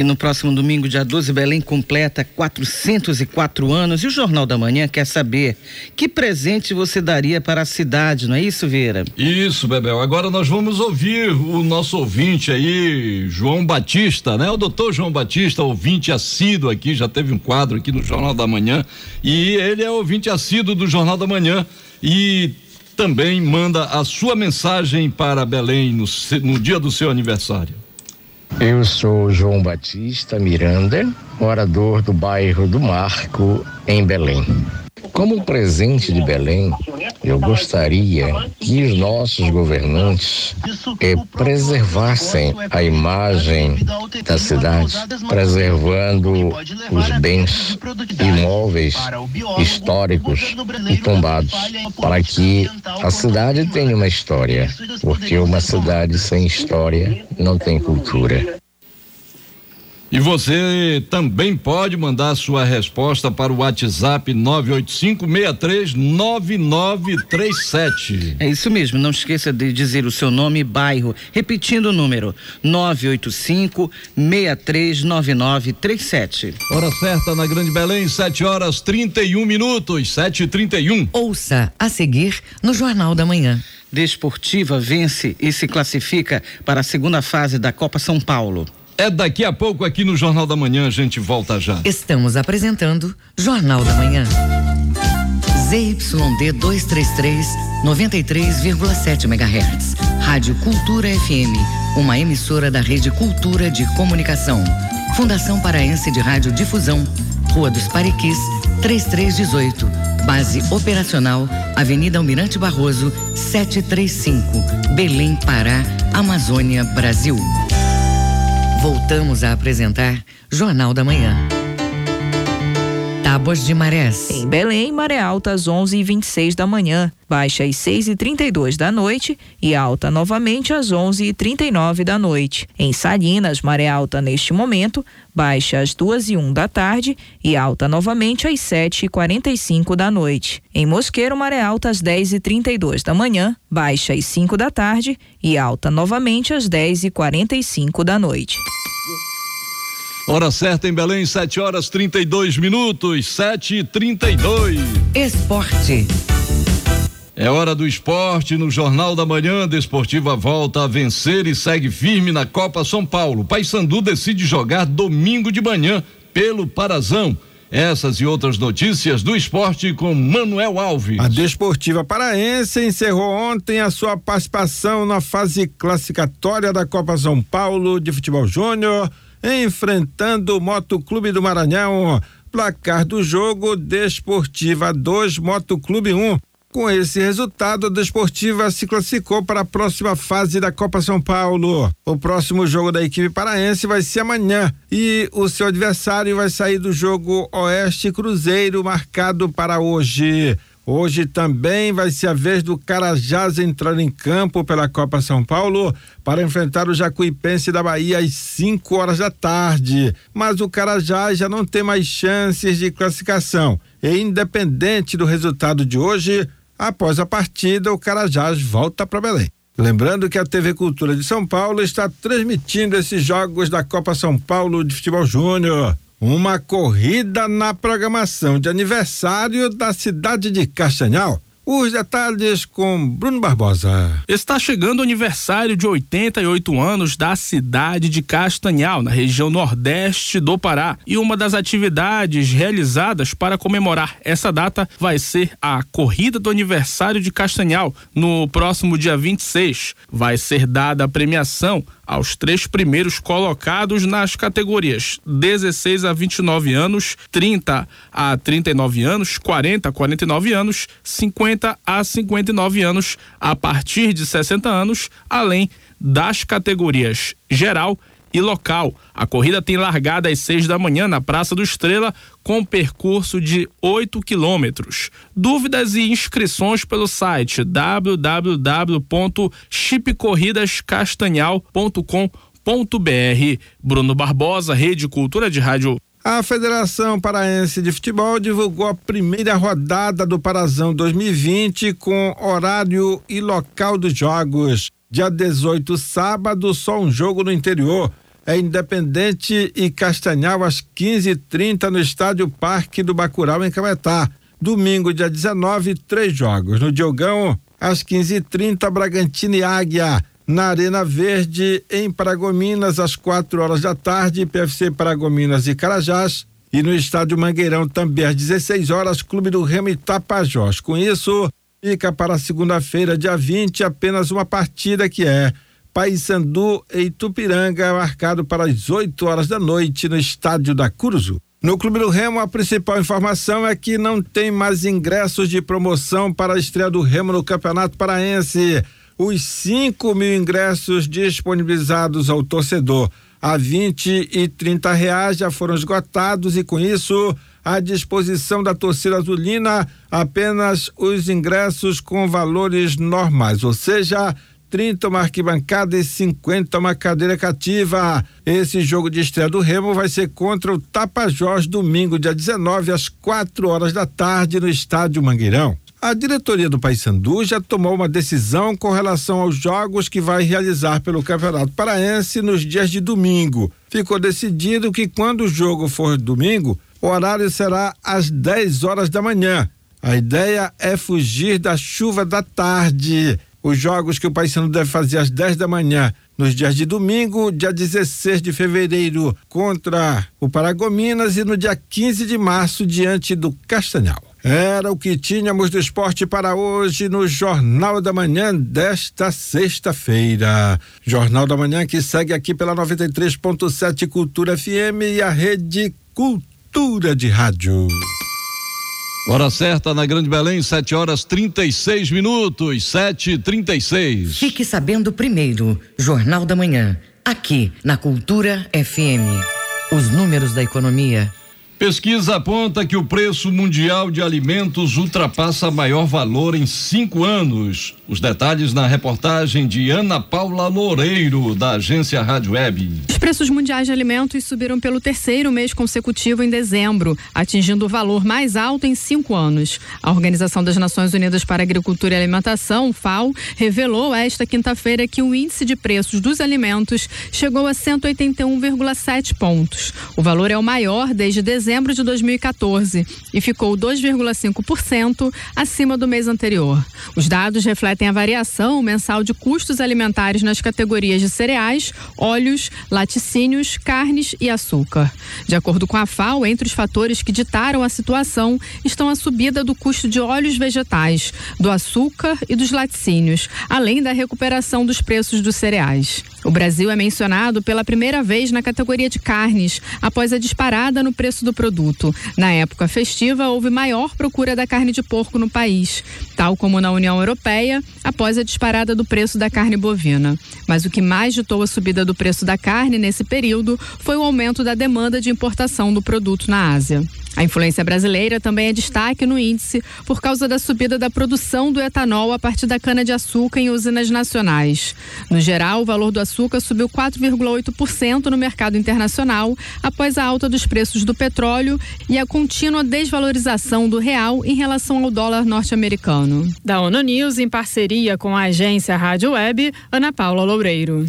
E no próximo domingo, dia 12, Belém completa 404 anos. E o Jornal da Manhã quer saber que presente você daria para a cidade, não é isso, Vieira? Isso, Bebel. Agora nós vamos ouvir o nosso ouvinte aí, João Batista, né? O doutor João Batista, ouvinte assíduo aqui, já teve um quadro aqui no Jornal da Manhã. E ele é ouvinte assíduo do Jornal da Manhã. E também manda a sua mensagem para Belém no, no dia do seu aniversário. Eu sou João Batista Miranda, morador do bairro do Marco, em Belém. Como presente de Belém, eu gostaria que os nossos governantes eh, preservassem a imagem da cidade, preservando os bens imóveis históricos e tombados, para que a cidade tenha uma história, porque uma cidade sem história não tem cultura. E você também pode mandar sua resposta para o WhatsApp 985639937. É isso mesmo, não esqueça de dizer o seu nome e bairro, repetindo o número 985639937. Hora certa na Grande Belém, 7 horas 31 minutos, 7h31. Ouça a seguir no Jornal da Manhã. Desportiva vence e se classifica para a segunda fase da Copa São Paulo. É daqui a pouco aqui no Jornal da Manhã, a gente volta já. Estamos apresentando Jornal da Manhã. ZYD 233, 93,7 MHz. Rádio Cultura FM, uma emissora da Rede Cultura de Comunicação. Fundação Paraense de Rádio Difusão, Rua dos Pariquis, 3318. Base operacional, Avenida Almirante Barroso, 735, Belém, Pará, Amazônia, Brasil. Voltamos a apresentar Jornal da Manhã. Tábuas de Marés. Em Belém, maré alta às 11h26 da manhã, baixa às 6h32 da noite e alta novamente às 11h39 da noite. Em Salinas, maré alta neste momento, baixa às 2h01 da tarde e alta novamente às 7h45 da noite. Em Mosqueiro, maré alta às 10h32 da manhã, baixa às 5 da tarde e alta novamente às 10h45 da noite. Hora certa em Belém, 7 horas 32 minutos, 7 e 32 Esporte. É hora do esporte no Jornal da Manhã. Desportiva volta a vencer e segue firme na Copa São Paulo. Paysandu decide jogar domingo de manhã pelo Parazão. Essas e outras notícias do esporte com Manuel Alves. A Desportiva Paraense encerrou ontem a sua participação na fase classificatória da Copa São Paulo de Futebol Júnior enfrentando o Motoclube do Maranhão. Placar do jogo: Desportiva 2, Motoclube 1. Um. Com esse resultado, a Desportiva se classificou para a próxima fase da Copa São Paulo. O próximo jogo da equipe paraense vai ser amanhã e o seu adversário vai sair do jogo Oeste Cruzeiro, marcado para hoje. Hoje também vai ser a vez do Carajás entrar em campo pela Copa São Paulo para enfrentar o Jacuipense da Bahia às 5 horas da tarde. Mas o Carajás já não tem mais chances de classificação. E independente do resultado de hoje, após a partida, o Carajás volta para Belém. Lembrando que a TV Cultura de São Paulo está transmitindo esses jogos da Copa São Paulo de Futebol Júnior uma corrida na programação de aniversário da cidade de Castanhal. Os detalhes com Bruno Barbosa. Está chegando o aniversário de 88 anos da cidade de Castanhal, na região nordeste do Pará. E uma das atividades realizadas para comemorar essa data vai ser a Corrida do Aniversário de Castanhal, no próximo dia 26. Vai ser dada a premiação aos três primeiros colocados nas categorias 16 a 29 anos, 30 a 39 anos, 40 a 49 anos, 50 a 59 anos, a partir de 60 anos, além das categorias geral e local. A corrida tem largada às seis da manhã na Praça do Estrela, com percurso de 8 quilômetros. Dúvidas e inscrições pelo site www.chipcorridascastanhal.com.br. Bruno Barbosa, Rede Cultura de Rádio. A Federação Paraense de Futebol divulgou a primeira rodada do Parazão 2020 com horário e local dos jogos. Dia 18, sábado, só um jogo no interior é Independente e Castanhal às 15h30 no Estádio Parque do Bacurau, em Cametá. Domingo, dia 19, três jogos. No Diogão, às 15h30, Bragantino e Águia. Na Arena Verde, em Paragominas, às 4 horas da tarde, PFC Paragominas e Carajás. E no Estádio Mangueirão, também às 16 horas, Clube do Remo e Tapajós. Com isso, fica para segunda-feira, dia 20, apenas uma partida que é Paysandu e Itupiranga, marcado para as 8 horas da noite no estádio da Curuzu. No Clube do Remo, a principal informação é que não tem mais ingressos de promoção para a estreia do Remo no Campeonato Paraense. Os 5 mil ingressos disponibilizados ao torcedor a 20 e 30 reais já foram esgotados e com isso à disposição da torcida azulina apenas os ingressos com valores normais, ou seja, 30 uma arquibancada e 50 uma cadeira cativa. Esse jogo de estreia do Remo vai ser contra o Tapajós domingo, dia 19, às 4 horas da tarde, no estádio Mangueirão. A diretoria do Paysandu já tomou uma decisão com relação aos jogos que vai realizar pelo Campeonato Paraense nos dias de domingo. Ficou decidido que quando o jogo for domingo, o horário será às 10 horas da manhã. A ideia é fugir da chuva da tarde os jogos que o Paysandu deve fazer às 10 da manhã nos dias de domingo, dia 16 de fevereiro contra o Paragominas e no dia 15 de março diante do Castanhal. Era o que tínhamos do esporte para hoje no Jornal da Manhã desta sexta-feira. Jornal da Manhã que segue aqui pela 93.7 Cultura FM e a Rede Cultura de Rádio. Hora certa na Grande Belém, 7 horas 36 minutos, 7 36 Fique sabendo primeiro, Jornal da Manhã, aqui na Cultura FM. Os números da economia Pesquisa aponta que o preço mundial de alimentos ultrapassa maior valor em cinco anos. Os detalhes na reportagem de Ana Paula Loureiro, da agência Rádio Web. Os preços mundiais de alimentos subiram pelo terceiro mês consecutivo em dezembro, atingindo o valor mais alto em cinco anos. A Organização das Nações Unidas para Agricultura e Alimentação, FAO, revelou esta quinta-feira que o índice de preços dos alimentos chegou a 181,7 pontos. O valor é o maior desde dezembro de 2014 e ficou 2,5% acima do mês anterior. Os dados refletem a variação mensal de custos alimentares nas categorias de cereais, óleos, laticínios, carnes e açúcar. De acordo com a FAO, entre os fatores que ditaram a situação estão a subida do custo de óleos vegetais, do açúcar e dos laticínios, além da recuperação dos preços dos cereais. O Brasil é mencionado pela primeira vez na categoria de carnes, após a disparada no preço do produto. Na época festiva, houve maior procura da carne de porco no país, tal como na União Europeia, após a disparada do preço da carne bovina. Mas o que mais ditou a subida do preço da carne nesse período foi o aumento da demanda de importação do produto na Ásia. A influência brasileira também é destaque no índice por causa da subida da produção do etanol a partir da cana-de-açúcar em usinas nacionais. No geral, o valor do subiu 4,8% no mercado internacional após a alta dos preços do petróleo e a contínua desvalorização do real em relação ao dólar norte-americano. Da ONU News, em parceria com a agência Rádio Web, Ana Paula Loureiro.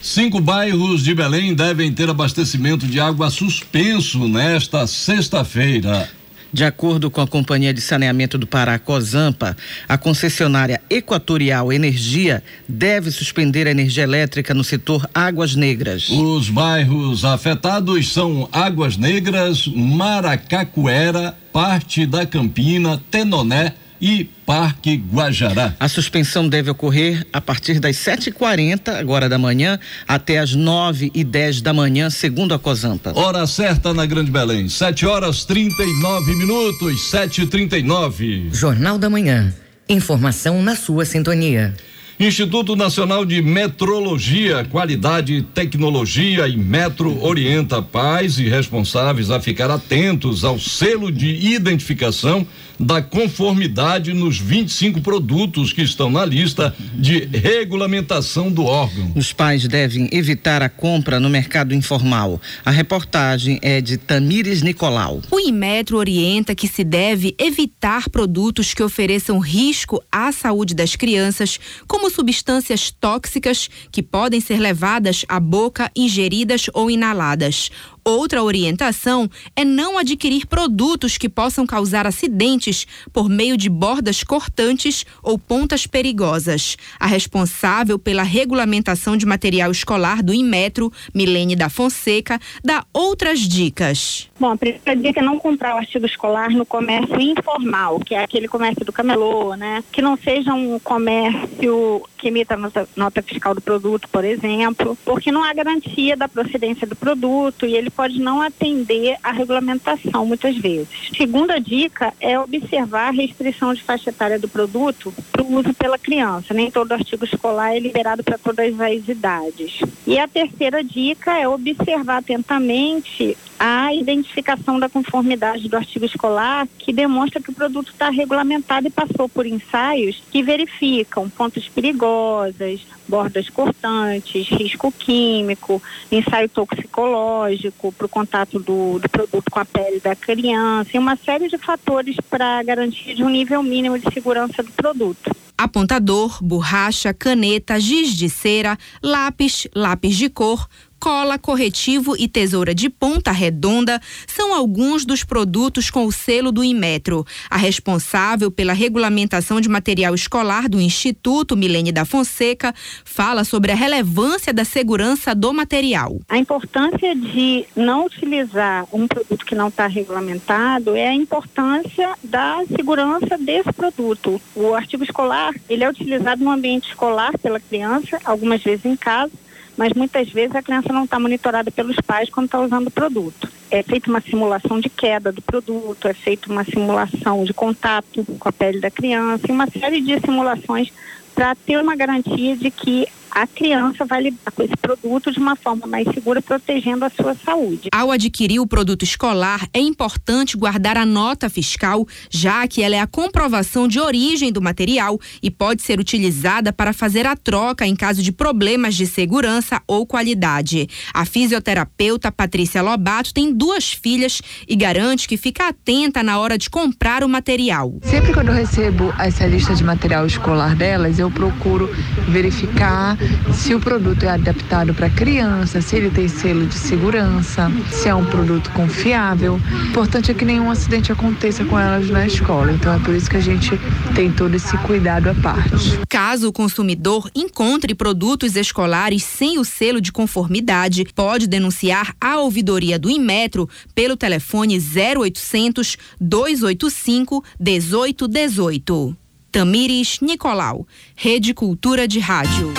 Cinco bairros de Belém devem ter abastecimento de água suspenso nesta sexta-feira. De acordo com a Companhia de Saneamento do Pará, COSAMPA, a concessionária Equatorial Energia deve suspender a energia elétrica no setor Águas Negras. Os bairros afetados são Águas Negras, Maracacuera, parte da Campina, Tenoné, e Parque Guajará. A suspensão deve ocorrer a partir das 7h40 agora da manhã até as 9 e 10 da manhã, segundo a Cosampa. Hora certa na Grande Belém, 7 horas 39 minutos, 7h39. Jornal da Manhã. Informação na sua sintonia. Instituto Nacional de Metrologia, Qualidade e Tecnologia e Metro orienta pais e responsáveis a ficar atentos ao selo de identificação da conformidade nos 25 produtos que estão na lista de regulamentação do órgão. Os pais devem evitar a compra no mercado informal. A reportagem é de Tamires Nicolau. O Inmetro orienta que se deve evitar produtos que ofereçam risco à saúde das crianças, como substâncias tóxicas que podem ser levadas à boca, ingeridas ou inaladas. Outra orientação é não adquirir produtos que possam causar acidentes por meio de bordas cortantes ou pontas perigosas. A responsável pela regulamentação de material escolar do Inmetro, Milene da Fonseca, dá outras dicas. Bom, a primeira dica é não comprar o artigo escolar no comércio informal, que é aquele comércio do camelô, né? Que não seja um comércio que emita nota, nota fiscal do produto, por exemplo, porque não há garantia da procedência do produto e ele pode não atender à regulamentação muitas vezes. Segunda dica é observar a restrição de faixa etária do produto para o uso pela criança. Nem todo artigo escolar é liberado para todas as idades. E a terceira dica é observar atentamente a identificação da conformidade do artigo escolar que demonstra que o produto está regulamentado e passou por ensaios que verificam pontas perigosas, bordas cortantes, risco químico, ensaio toxicológico para o contato do, do, produto com a pele da criança e uma série de fatores para garantia de um nível mínimo de segurança do produto. Apontador, borracha, caneta, giz de cera, lápis, lápis de cor, cola, corretivo e tesoura de ponta redonda são alguns dos produtos com o selo do Inmetro. A responsável pela regulamentação de material escolar do Instituto Milene da Fonseca fala sobre a relevância da segurança do material. A importância de não utilizar um produto que não está regulamentado é a importância da segurança desse produto. O artigo escolar, ele é utilizado no ambiente escolar pela criança, algumas vezes em casa, mas muitas vezes a criança não está monitorada pelos pais quando está usando o produto. É feita uma simulação de queda do produto, é feita uma simulação de contato com a pele da criança e uma série de simulações para ter uma garantia de que a criança vai lidar com esse produto de uma forma mais segura, protegendo a sua saúde. Ao adquirir o produto escolar, é importante guardar a nota fiscal, já que ela é a comprovação de origem do material e pode ser utilizada para fazer a troca em caso de problemas de segurança ou qualidade. A fisioterapeuta Patrícia Lobato tem duas filhas e garante que fica atenta na hora de comprar o material. Sempre quando eu recebo essa lista de material escolar delas, eu procuro verificar se o produto é adaptado para criança, se ele tem selo de segurança, se é um produto confiável. O importante é que nenhum acidente aconteça com elas na escola. Então é por isso que a gente tem todo esse cuidado à parte. Caso o consumidor encontre produtos escolares sem o selo de conformidade, pode denunciar a ouvidoria do Inmetro pelo telefone 0800 285 1818. Tamires Nicolau, Rede Cultura de Rádio.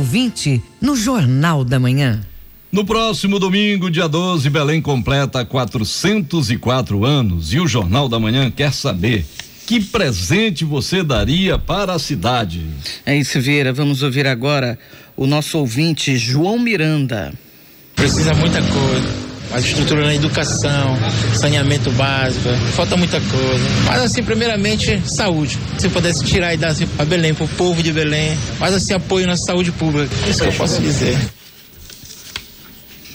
Ouvinte no Jornal da Manhã. No próximo domingo, dia 12, Belém completa 404 anos e o Jornal da Manhã quer saber que presente você daria para a cidade. É isso, Vieira. Vamos ouvir agora o nosso ouvinte João Miranda. Precisa muita coisa mais estrutura na educação, saneamento básico, falta muita coisa. Mas assim, primeiramente, saúde. Se pudesse tirar e dar assim, para Belém, o povo de Belém, mais assim, apoio na saúde pública. É isso que eu posso dizer.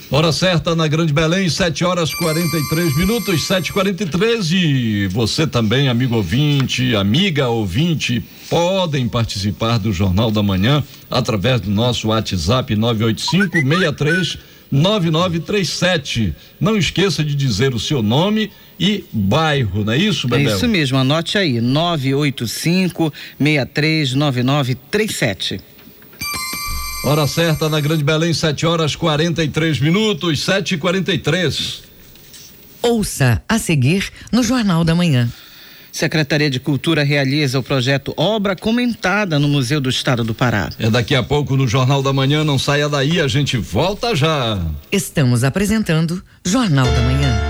Hora certa na Grande Belém, 7 horas 43 minutos, 7h43. E você também, amigo ouvinte, amiga ouvinte, podem participar do Jornal da Manhã através do nosso WhatsApp 985 63 9937. Não esqueça de dizer o seu nome e bairro, não é isso, Bebel? É isso mesmo, anote aí, 985 639937. Hora certa na Grande Belém, 7 horas 43 minutos, 7 e 43 Ouça a seguir no Jornal da Manhã. Secretaria de Cultura realiza o projeto Obra Comentada no Museu do Estado do Pará. É daqui a pouco no Jornal da Manhã, não saia daí, a gente volta já. Estamos apresentando Jornal da Manhã.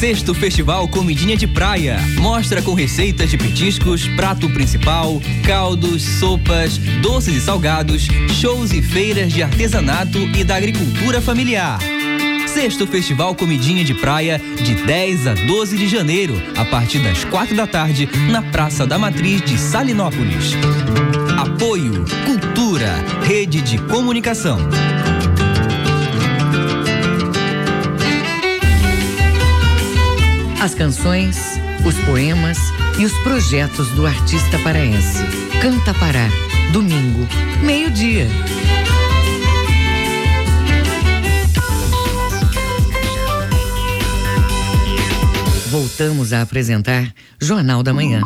Sexto Festival Comidinha de Praia. Mostra com receitas de petiscos, prato principal, caldos, sopas, doces e salgados, shows e feiras de artesanato e da agricultura familiar. Sexto Festival Comidinha de Praia, de 10 a 12 de janeiro, a partir das quatro da tarde, na Praça da Matriz de Salinópolis. Apoio Cultura, Rede de Comunicação. As canções, os poemas e os projetos do artista paraense. Canta Pará, domingo, meio-dia. Voltamos a apresentar Jornal da Manhã.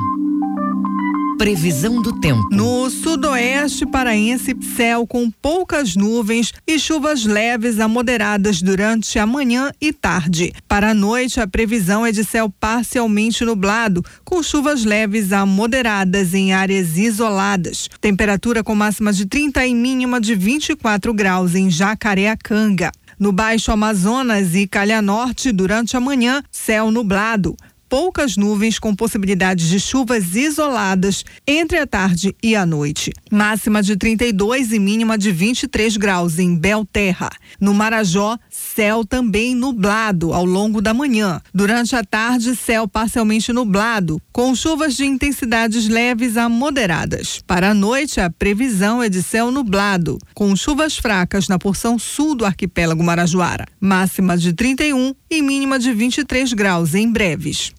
Previsão do tempo. No sudoeste paraense, céu com poucas nuvens e chuvas leves a moderadas durante a manhã e tarde. Para a noite, a previsão é de céu parcialmente nublado, com chuvas leves a moderadas em áreas isoladas. Temperatura com máxima de 30 e mínima de 24 graus em Jacareacanga. No Baixo Amazonas e Calha Norte, durante a manhã, céu nublado poucas nuvens com possibilidades de chuvas isoladas entre a tarde e a noite. Máxima de 32 e mínima de 23 graus em Belterra. No Marajó, céu também nublado ao longo da manhã. Durante a tarde, céu parcialmente nublado, com chuvas de intensidades leves a moderadas. Para a noite, a previsão é de céu nublado, com chuvas fracas na porção sul do arquipélago Marajoara. Máxima de 31 e mínima de 23 graus em breves.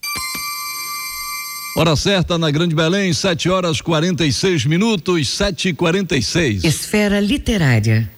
Hora certa na Grande Belém, 7 horas 46 minutos, 7 e 46 Esfera Literária.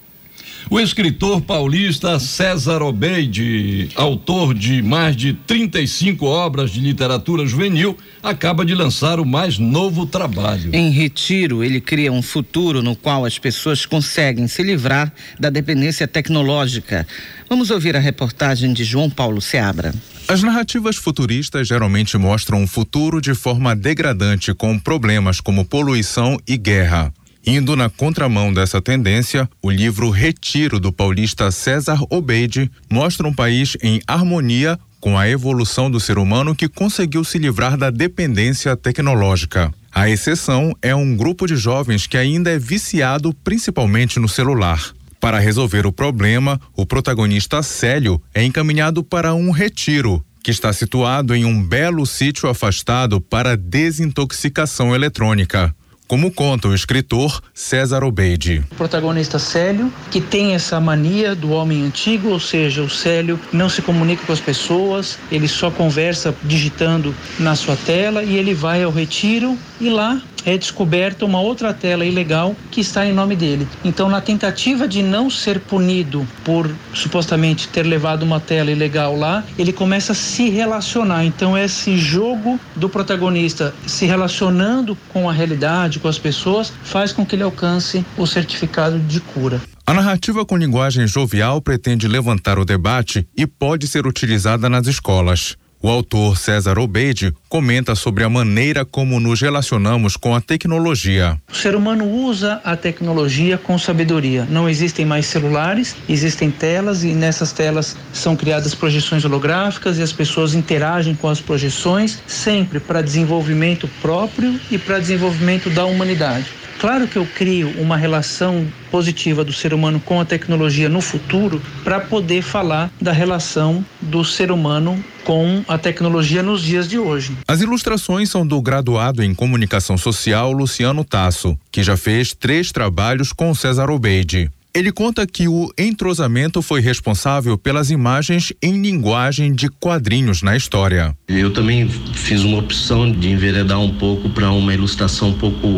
O escritor paulista César Obeide, autor de mais de 35 obras de literatura juvenil, acaba de lançar o mais novo trabalho. Em Retiro, ele cria um futuro no qual as pessoas conseguem se livrar da dependência tecnológica. Vamos ouvir a reportagem de João Paulo Seabra. As narrativas futuristas geralmente mostram um futuro de forma degradante, com problemas como poluição e guerra. Indo na contramão dessa tendência, o livro Retiro do paulista César Obeide mostra um país em harmonia com a evolução do ser humano que conseguiu se livrar da dependência tecnológica. A exceção é um grupo de jovens que ainda é viciado principalmente no celular. Para resolver o problema, o protagonista Célio é encaminhado para um retiro, que está situado em um belo sítio afastado para desintoxicação eletrônica como conta o escritor César Obeide. O protagonista Célio, que tem essa mania do homem antigo, ou seja, o Célio não se comunica com as pessoas, ele só conversa digitando na sua tela e ele vai ao retiro e lá é descoberta uma outra tela ilegal que está em nome dele. Então, na tentativa de não ser punido por supostamente ter levado uma tela ilegal lá, ele começa a se relacionar. Então, esse jogo do protagonista se relacionando com a realidade, com as pessoas, faz com que ele alcance o certificado de cura. A narrativa com linguagem jovial pretende levantar o debate e pode ser utilizada nas escolas. O autor César Obeide comenta sobre a maneira como nos relacionamos com a tecnologia. O ser humano usa a tecnologia com sabedoria. Não existem mais celulares, existem telas e nessas telas são criadas projeções holográficas e as pessoas interagem com as projeções sempre para desenvolvimento próprio e para desenvolvimento da humanidade. Claro que eu crio uma relação positiva do ser humano com a tecnologia no futuro para poder falar da relação do ser humano com a tecnologia nos dias de hoje. As ilustrações são do graduado em comunicação social Luciano Tasso, que já fez três trabalhos com César Obeide. Ele conta que o entrosamento foi responsável pelas imagens em linguagem de quadrinhos na história. Eu também fiz uma opção de enveredar um pouco para uma ilustração um pouco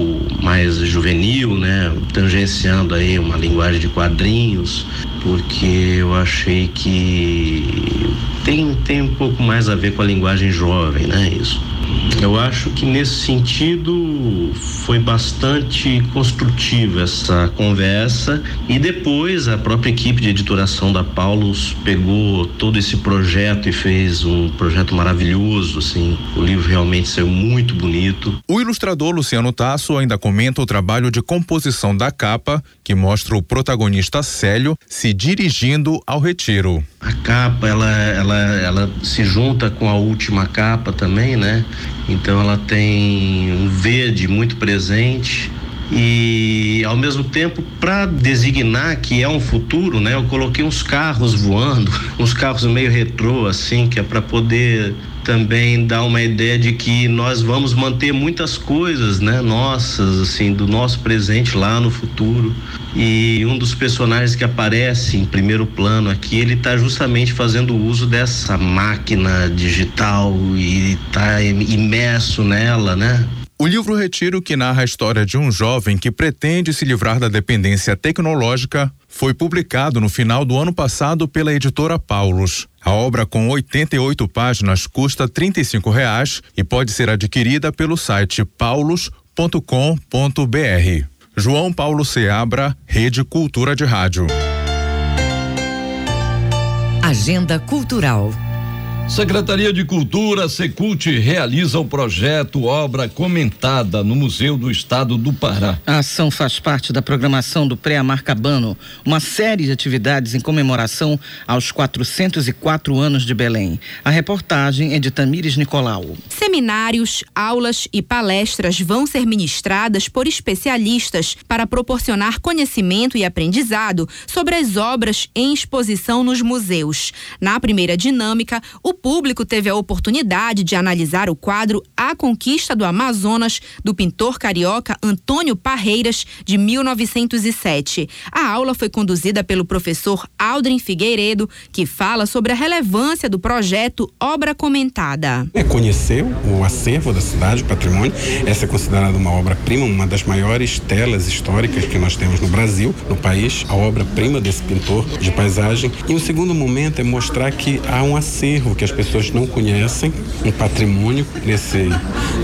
mais juvenil, né, tangenciando aí uma linguagem de quadrinhos, porque eu achei que tem tem um pouco mais a ver com a linguagem jovem, né, isso. Eu acho que nesse sentido foi bastante construtiva essa conversa e depois a própria equipe de editoração da Paulus pegou todo esse projeto e fez um projeto maravilhoso, assim. O livro realmente saiu muito bonito. O ilustrador Luciano Tasso ainda comenta o trabalho de composição da capa, que mostra o protagonista Célio se dirigindo ao retiro. A capa, ela, ela, ela se junta com a última capa também, né? Então ela tem um verde muito presente e ao mesmo tempo para designar que é um futuro, né? Eu coloquei uns carros voando, uns carros meio retrô assim, que é para poder também dar uma ideia de que nós vamos manter muitas coisas, né, nossas, assim, do nosso presente lá no futuro. E um dos personagens que aparece em primeiro plano aqui, ele está justamente fazendo uso dessa máquina digital e está imerso nela, né? O livro Retiro, que narra a história de um jovem que pretende se livrar da dependência tecnológica, foi publicado no final do ano passado pela editora Paulus. A obra com 88 páginas custa 35 reais e pode ser adquirida pelo site paulus.com.br. João Paulo Seabra, Rede Cultura de Rádio. Agenda Cultural. Secretaria de Cultura, Secult, realiza o projeto Obra Comentada no Museu do Estado do Pará. A ação faz parte da programação do Pré-Amarcabano, uma série de atividades em comemoração aos 404 anos de Belém. A reportagem é de Tamires Nicolau. Seminários, aulas e palestras vão ser ministradas por especialistas para proporcionar conhecimento e aprendizado sobre as obras em exposição nos museus. Na primeira dinâmica, o público teve a oportunidade de analisar o quadro A Conquista do Amazonas, do pintor carioca Antônio Parreiras, de 1907. A aula foi conduzida pelo professor Aldrin Figueiredo, que fala sobre a relevância do projeto Obra Comentada. É conhecer o acervo da cidade, o patrimônio. Essa é considerada uma obra-prima, uma das maiores telas históricas que nós temos no Brasil, no país, a obra-prima desse pintor de paisagem. E o segundo momento é mostrar que há um acervo que as pessoas não conhecem, um patrimônio nesse,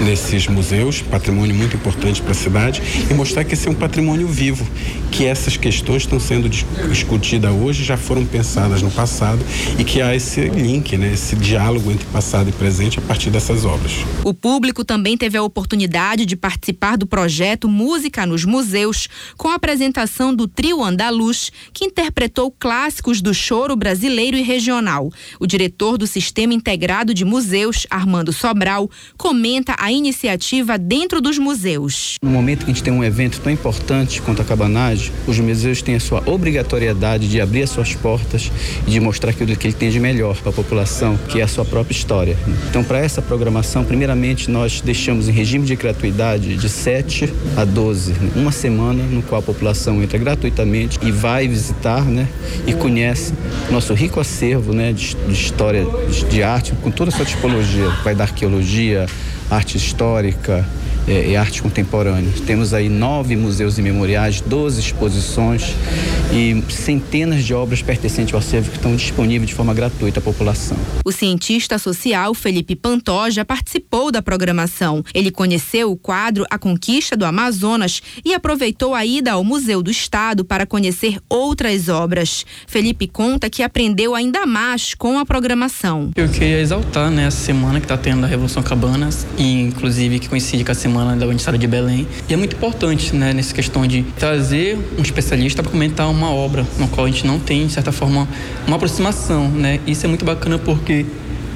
nesses museus, patrimônio muito importante para a cidade, e mostrar que esse é um patrimônio vivo que essas questões estão sendo discutidas hoje, já foram pensadas no passado e que há esse link, né, esse diálogo entre passado e presente a partir dessas obras. O público também teve a oportunidade de participar do projeto Música nos Museus, com a apresentação do trio andaluz, que interpretou clássicos do choro brasileiro e regional. O diretor do Sistema Integrado de Museus, Armando Sobral, comenta a iniciativa dentro dos museus. No momento que a gente tem um evento tão importante quanto a cabanagem, os museus têm a sua obrigatoriedade de abrir as suas portas e de mostrar aquilo que ele tem de melhor para a população, que é a sua própria história. Então, para essa programação, primeiramente nós deixamos em regime de gratuidade de 7 a 12, uma semana no qual a população entra gratuitamente e vai visitar, né, e conhece nosso rico acervo, né, de, de história, de, de arte, com toda a sua tipologia, vai da arqueologia, arte histórica, é, e arte contemporânea. Temos aí nove museus e memoriais, 12 exposições e centenas de obras pertencentes ao acervo que estão disponíveis de forma gratuita à população. O cientista social Felipe Pantoja participou da programação. Ele conheceu o quadro A Conquista do Amazonas e aproveitou a ida ao Museu do Estado para conhecer outras obras. Felipe conta que aprendeu ainda mais com a programação. Eu queria exaltar né, essa semana que está tendo a Revolução Cabanas e inclusive que coincide com a semana semana da Universidade de Belém. E é muito importante, né, nessa questão de trazer um especialista para comentar uma obra no qual a gente não tem, de certa forma, uma aproximação, né? Isso é muito bacana porque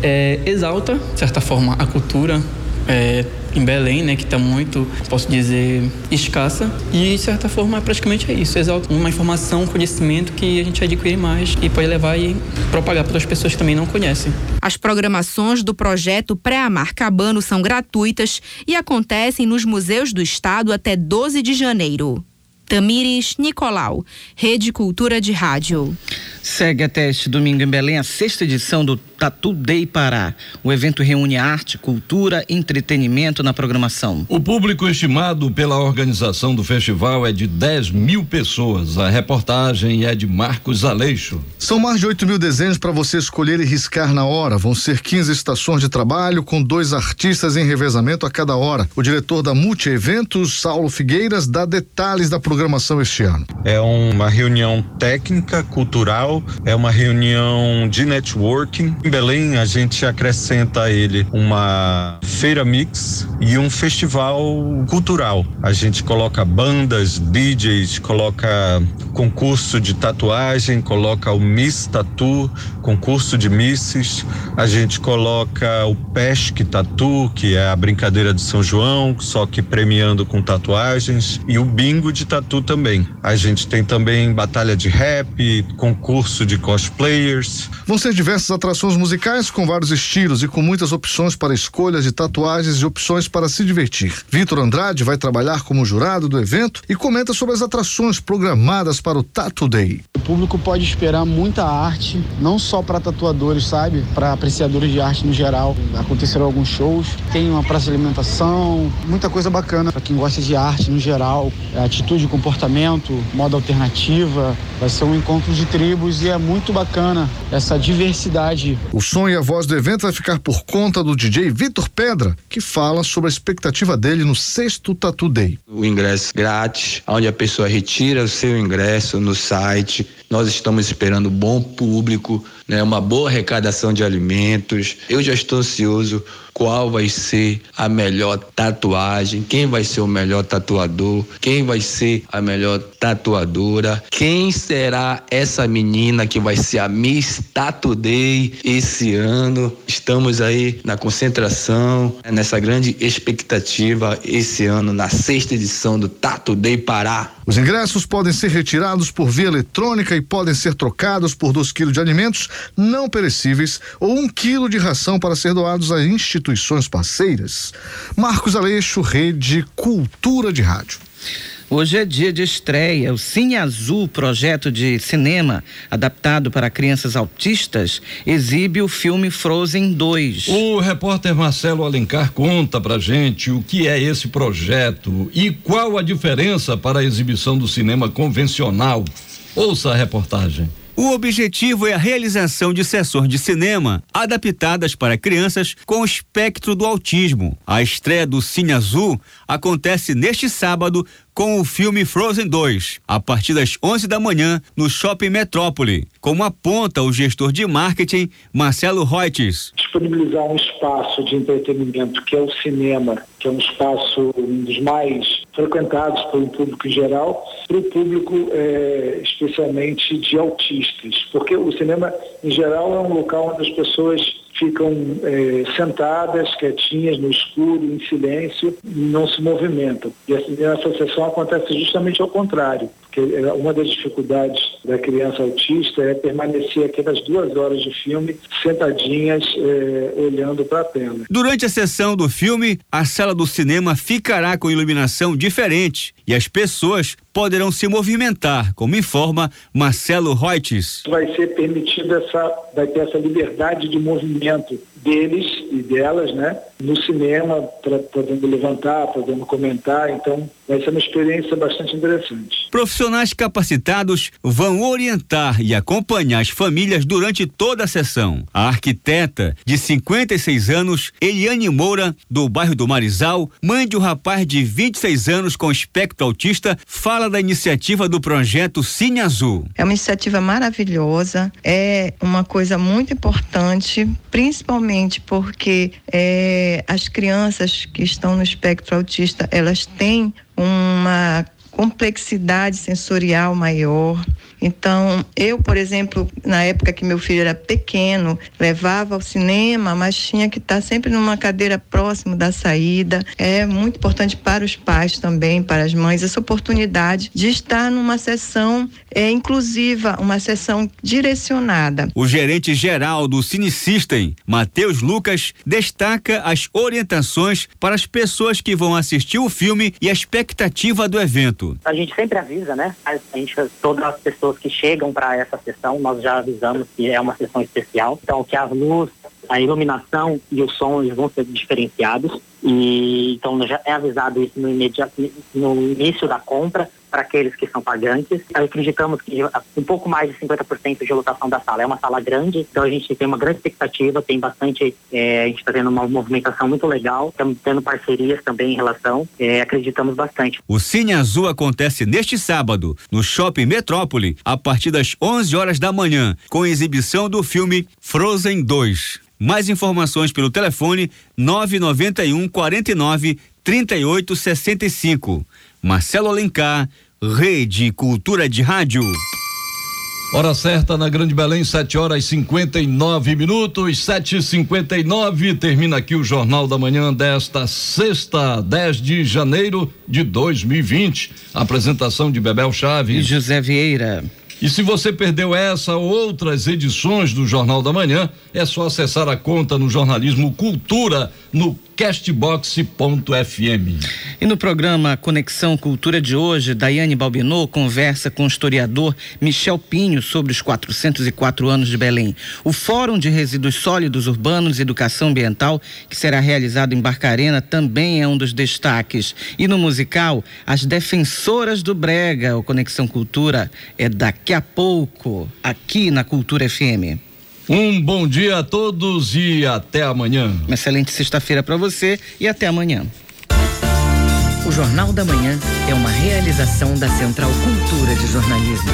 é, exalta, de certa forma, a cultura é, em Belém, né, que está muito, posso dizer, escassa. E, de certa forma, praticamente é isso. Exalta uma informação, um conhecimento que a gente adquire mais e pode levar e propagar para as pessoas que também não conhecem. As programações do projeto Pré-Amar Cabano são gratuitas e acontecem nos museus do estado até 12 de janeiro. Tamires Nicolau, Rede Cultura de Rádio. Segue até este domingo em Belém a sexta edição do Tatu Day Pará. O evento reúne arte, cultura e entretenimento na programação. O público estimado pela organização do festival é de 10 mil pessoas. A reportagem é de Marcos Aleixo. São mais de 8 mil desenhos para você escolher e riscar na hora. Vão ser 15 estações de trabalho com dois artistas em revezamento a cada hora. O diretor da Multi Eventos, Saulo Figueiras, dá detalhes da programação este ano. É uma reunião técnica, cultural, é uma reunião de networking em Belém, a gente acrescenta a ele uma feira mix e um festival cultural. A gente coloca bandas, DJs, coloca concurso de tatuagem, coloca o Miss Tatu, concurso de misses. A gente coloca o Pesque Tatu, que é a brincadeira de São João, só que premiando com tatuagens, e o bingo de tatu também. A gente tem também batalha de rap, concurso de cosplayers. Vão ser diversas atrações musicais com vários estilos e com muitas opções para escolhas de tatuagens e opções para se divertir. Vitor Andrade vai trabalhar como jurado do evento e comenta sobre as atrações programadas para o Tattoo Day. O público pode esperar muita arte, não só para tatuadores, sabe? Para apreciadores de arte no geral. Acontecerão alguns shows, tem uma praça de alimentação, muita coisa bacana para quem gosta de arte no geral, atitude, comportamento, moda alternativa. Vai ser um encontro de tribos e é muito bacana essa diversidade o som e a voz do evento vai ficar por conta do DJ Vitor Pedra, que fala sobre a expectativa dele no sexto Tatu Day. O ingresso grátis, onde a pessoa retira o seu ingresso no site. Nós estamos esperando bom público, né, uma boa arrecadação de alimentos. Eu já estou ansioso qual vai ser a melhor tatuagem, quem vai ser o melhor tatuador, quem vai ser a melhor tatuadora, quem será essa menina que vai ser a Miss Tatu Day esse ano. Estamos aí na concentração, nessa grande expectativa esse ano, na sexta edição do Tatu Day Pará. Os ingressos podem ser retirados por via eletrônica e podem ser trocados por dois quilos de alimentos não perecíveis ou um quilo de ração para ser doados a instituições parceiras. Marcos Aleixo, Rede Cultura de Rádio. Hoje é dia de estreia. O Cine Azul, projeto de cinema adaptado para crianças autistas, exibe o filme Frozen 2. O repórter Marcelo Alencar conta pra gente o que é esse projeto e qual a diferença para a exibição do cinema convencional. Ouça a reportagem. O objetivo é a realização de sessões de cinema adaptadas para crianças com espectro do autismo. A estreia do Cine Azul acontece neste sábado com o filme Frozen 2, a partir das 11 da manhã, no Shopping Metrópole, como aponta o gestor de marketing Marcelo Reuters. Disponibilizar um espaço de entretenimento que é o cinema, que é um espaço um dos mais frequentados pelo público em geral, para o público é, especialmente de autistas, porque o cinema em geral é um local onde as pessoas ficam é, sentadas, quietinhas, no escuro, em silêncio, não se movimentam. E essa sessão acontece justamente ao contrário, porque é, uma das dificuldades da criança autista é permanecer aquelas duas horas de filme sentadinhas, é, olhando para a tela. Durante a sessão do filme, a sala do cinema ficará com iluminação diferente e as pessoas poderão se movimentar, como informa Marcelo Reuters. Vai ser permitida essa, vai ter essa liberdade de movimento deles e delas, né? No cinema, pra, podendo levantar, podendo comentar, então vai ser uma experiência bastante interessante. Profissionais capacitados vão orientar e acompanhar as famílias durante toda a sessão. A arquiteta, de 56 anos, Eliane Moura, do bairro do Marizal, mãe de um rapaz de 26 anos com espectro autista, fala da iniciativa do projeto Cine Azul. É uma iniciativa maravilhosa, é uma coisa muito importante, principalmente porque é, as crianças que estão no espectro autista, elas têm uma complexidade sensorial maior. Então, eu, por exemplo, na época que meu filho era pequeno, levava ao cinema, mas tinha que estar sempre numa cadeira próximo da saída. É muito importante para os pais também, para as mães, essa oportunidade de estar numa sessão é, inclusiva, uma sessão direcionada. O gerente geral do Cine System, Matheus Lucas, destaca as orientações para as pessoas que vão assistir o filme e a expectativa do evento. A gente sempre avisa, né? A gente, todas as pessoas pessoas que chegam para essa sessão, nós já avisamos que é uma sessão especial. Então, que as luzes, a iluminação e o som vão ser diferenciados. E então já é avisado isso no, imediato, no início da compra para aqueles que são pagantes. Acreditamos que um pouco mais de 50% de lotação da sala. É uma sala grande, então a gente tem uma grande expectativa, tem bastante, é, a gente está tendo uma movimentação muito legal, estamos tendo parcerias também em relação, é, acreditamos bastante. O Cine Azul acontece neste sábado, no Shopping Metrópole, a partir das 11 horas da manhã, com exibição do filme Frozen 2. Mais informações pelo telefone 991 49 38 65. Marcelo Alencar, Rede Cultura de Rádio. Hora certa na Grande Belém, 7 horas e 59 minutos, 7 e 59 Termina aqui o Jornal da Manhã desta sexta, 10 de janeiro de 2020. Apresentação de Bebel Chaves e José Vieira. E se você perdeu essa ou outras edições do Jornal da Manhã, é só acessar a conta no Jornalismo Cultura no castbox.fm. E no programa Conexão Cultura de hoje, Daiane Balbinot conversa com o historiador Michel Pinho sobre os 404 anos de Belém. O Fórum de Resíduos Sólidos Urbanos e Educação Ambiental, que será realizado em Barcarena, também é um dos destaques. E no musical, as Defensoras do Brega, o Conexão Cultura, é daqui a pouco, aqui na Cultura FM. Um bom dia a todos e até amanhã. Uma excelente sexta-feira para você e até amanhã. O Jornal da Manhã é uma realização da Central Cultura de Jornalismo.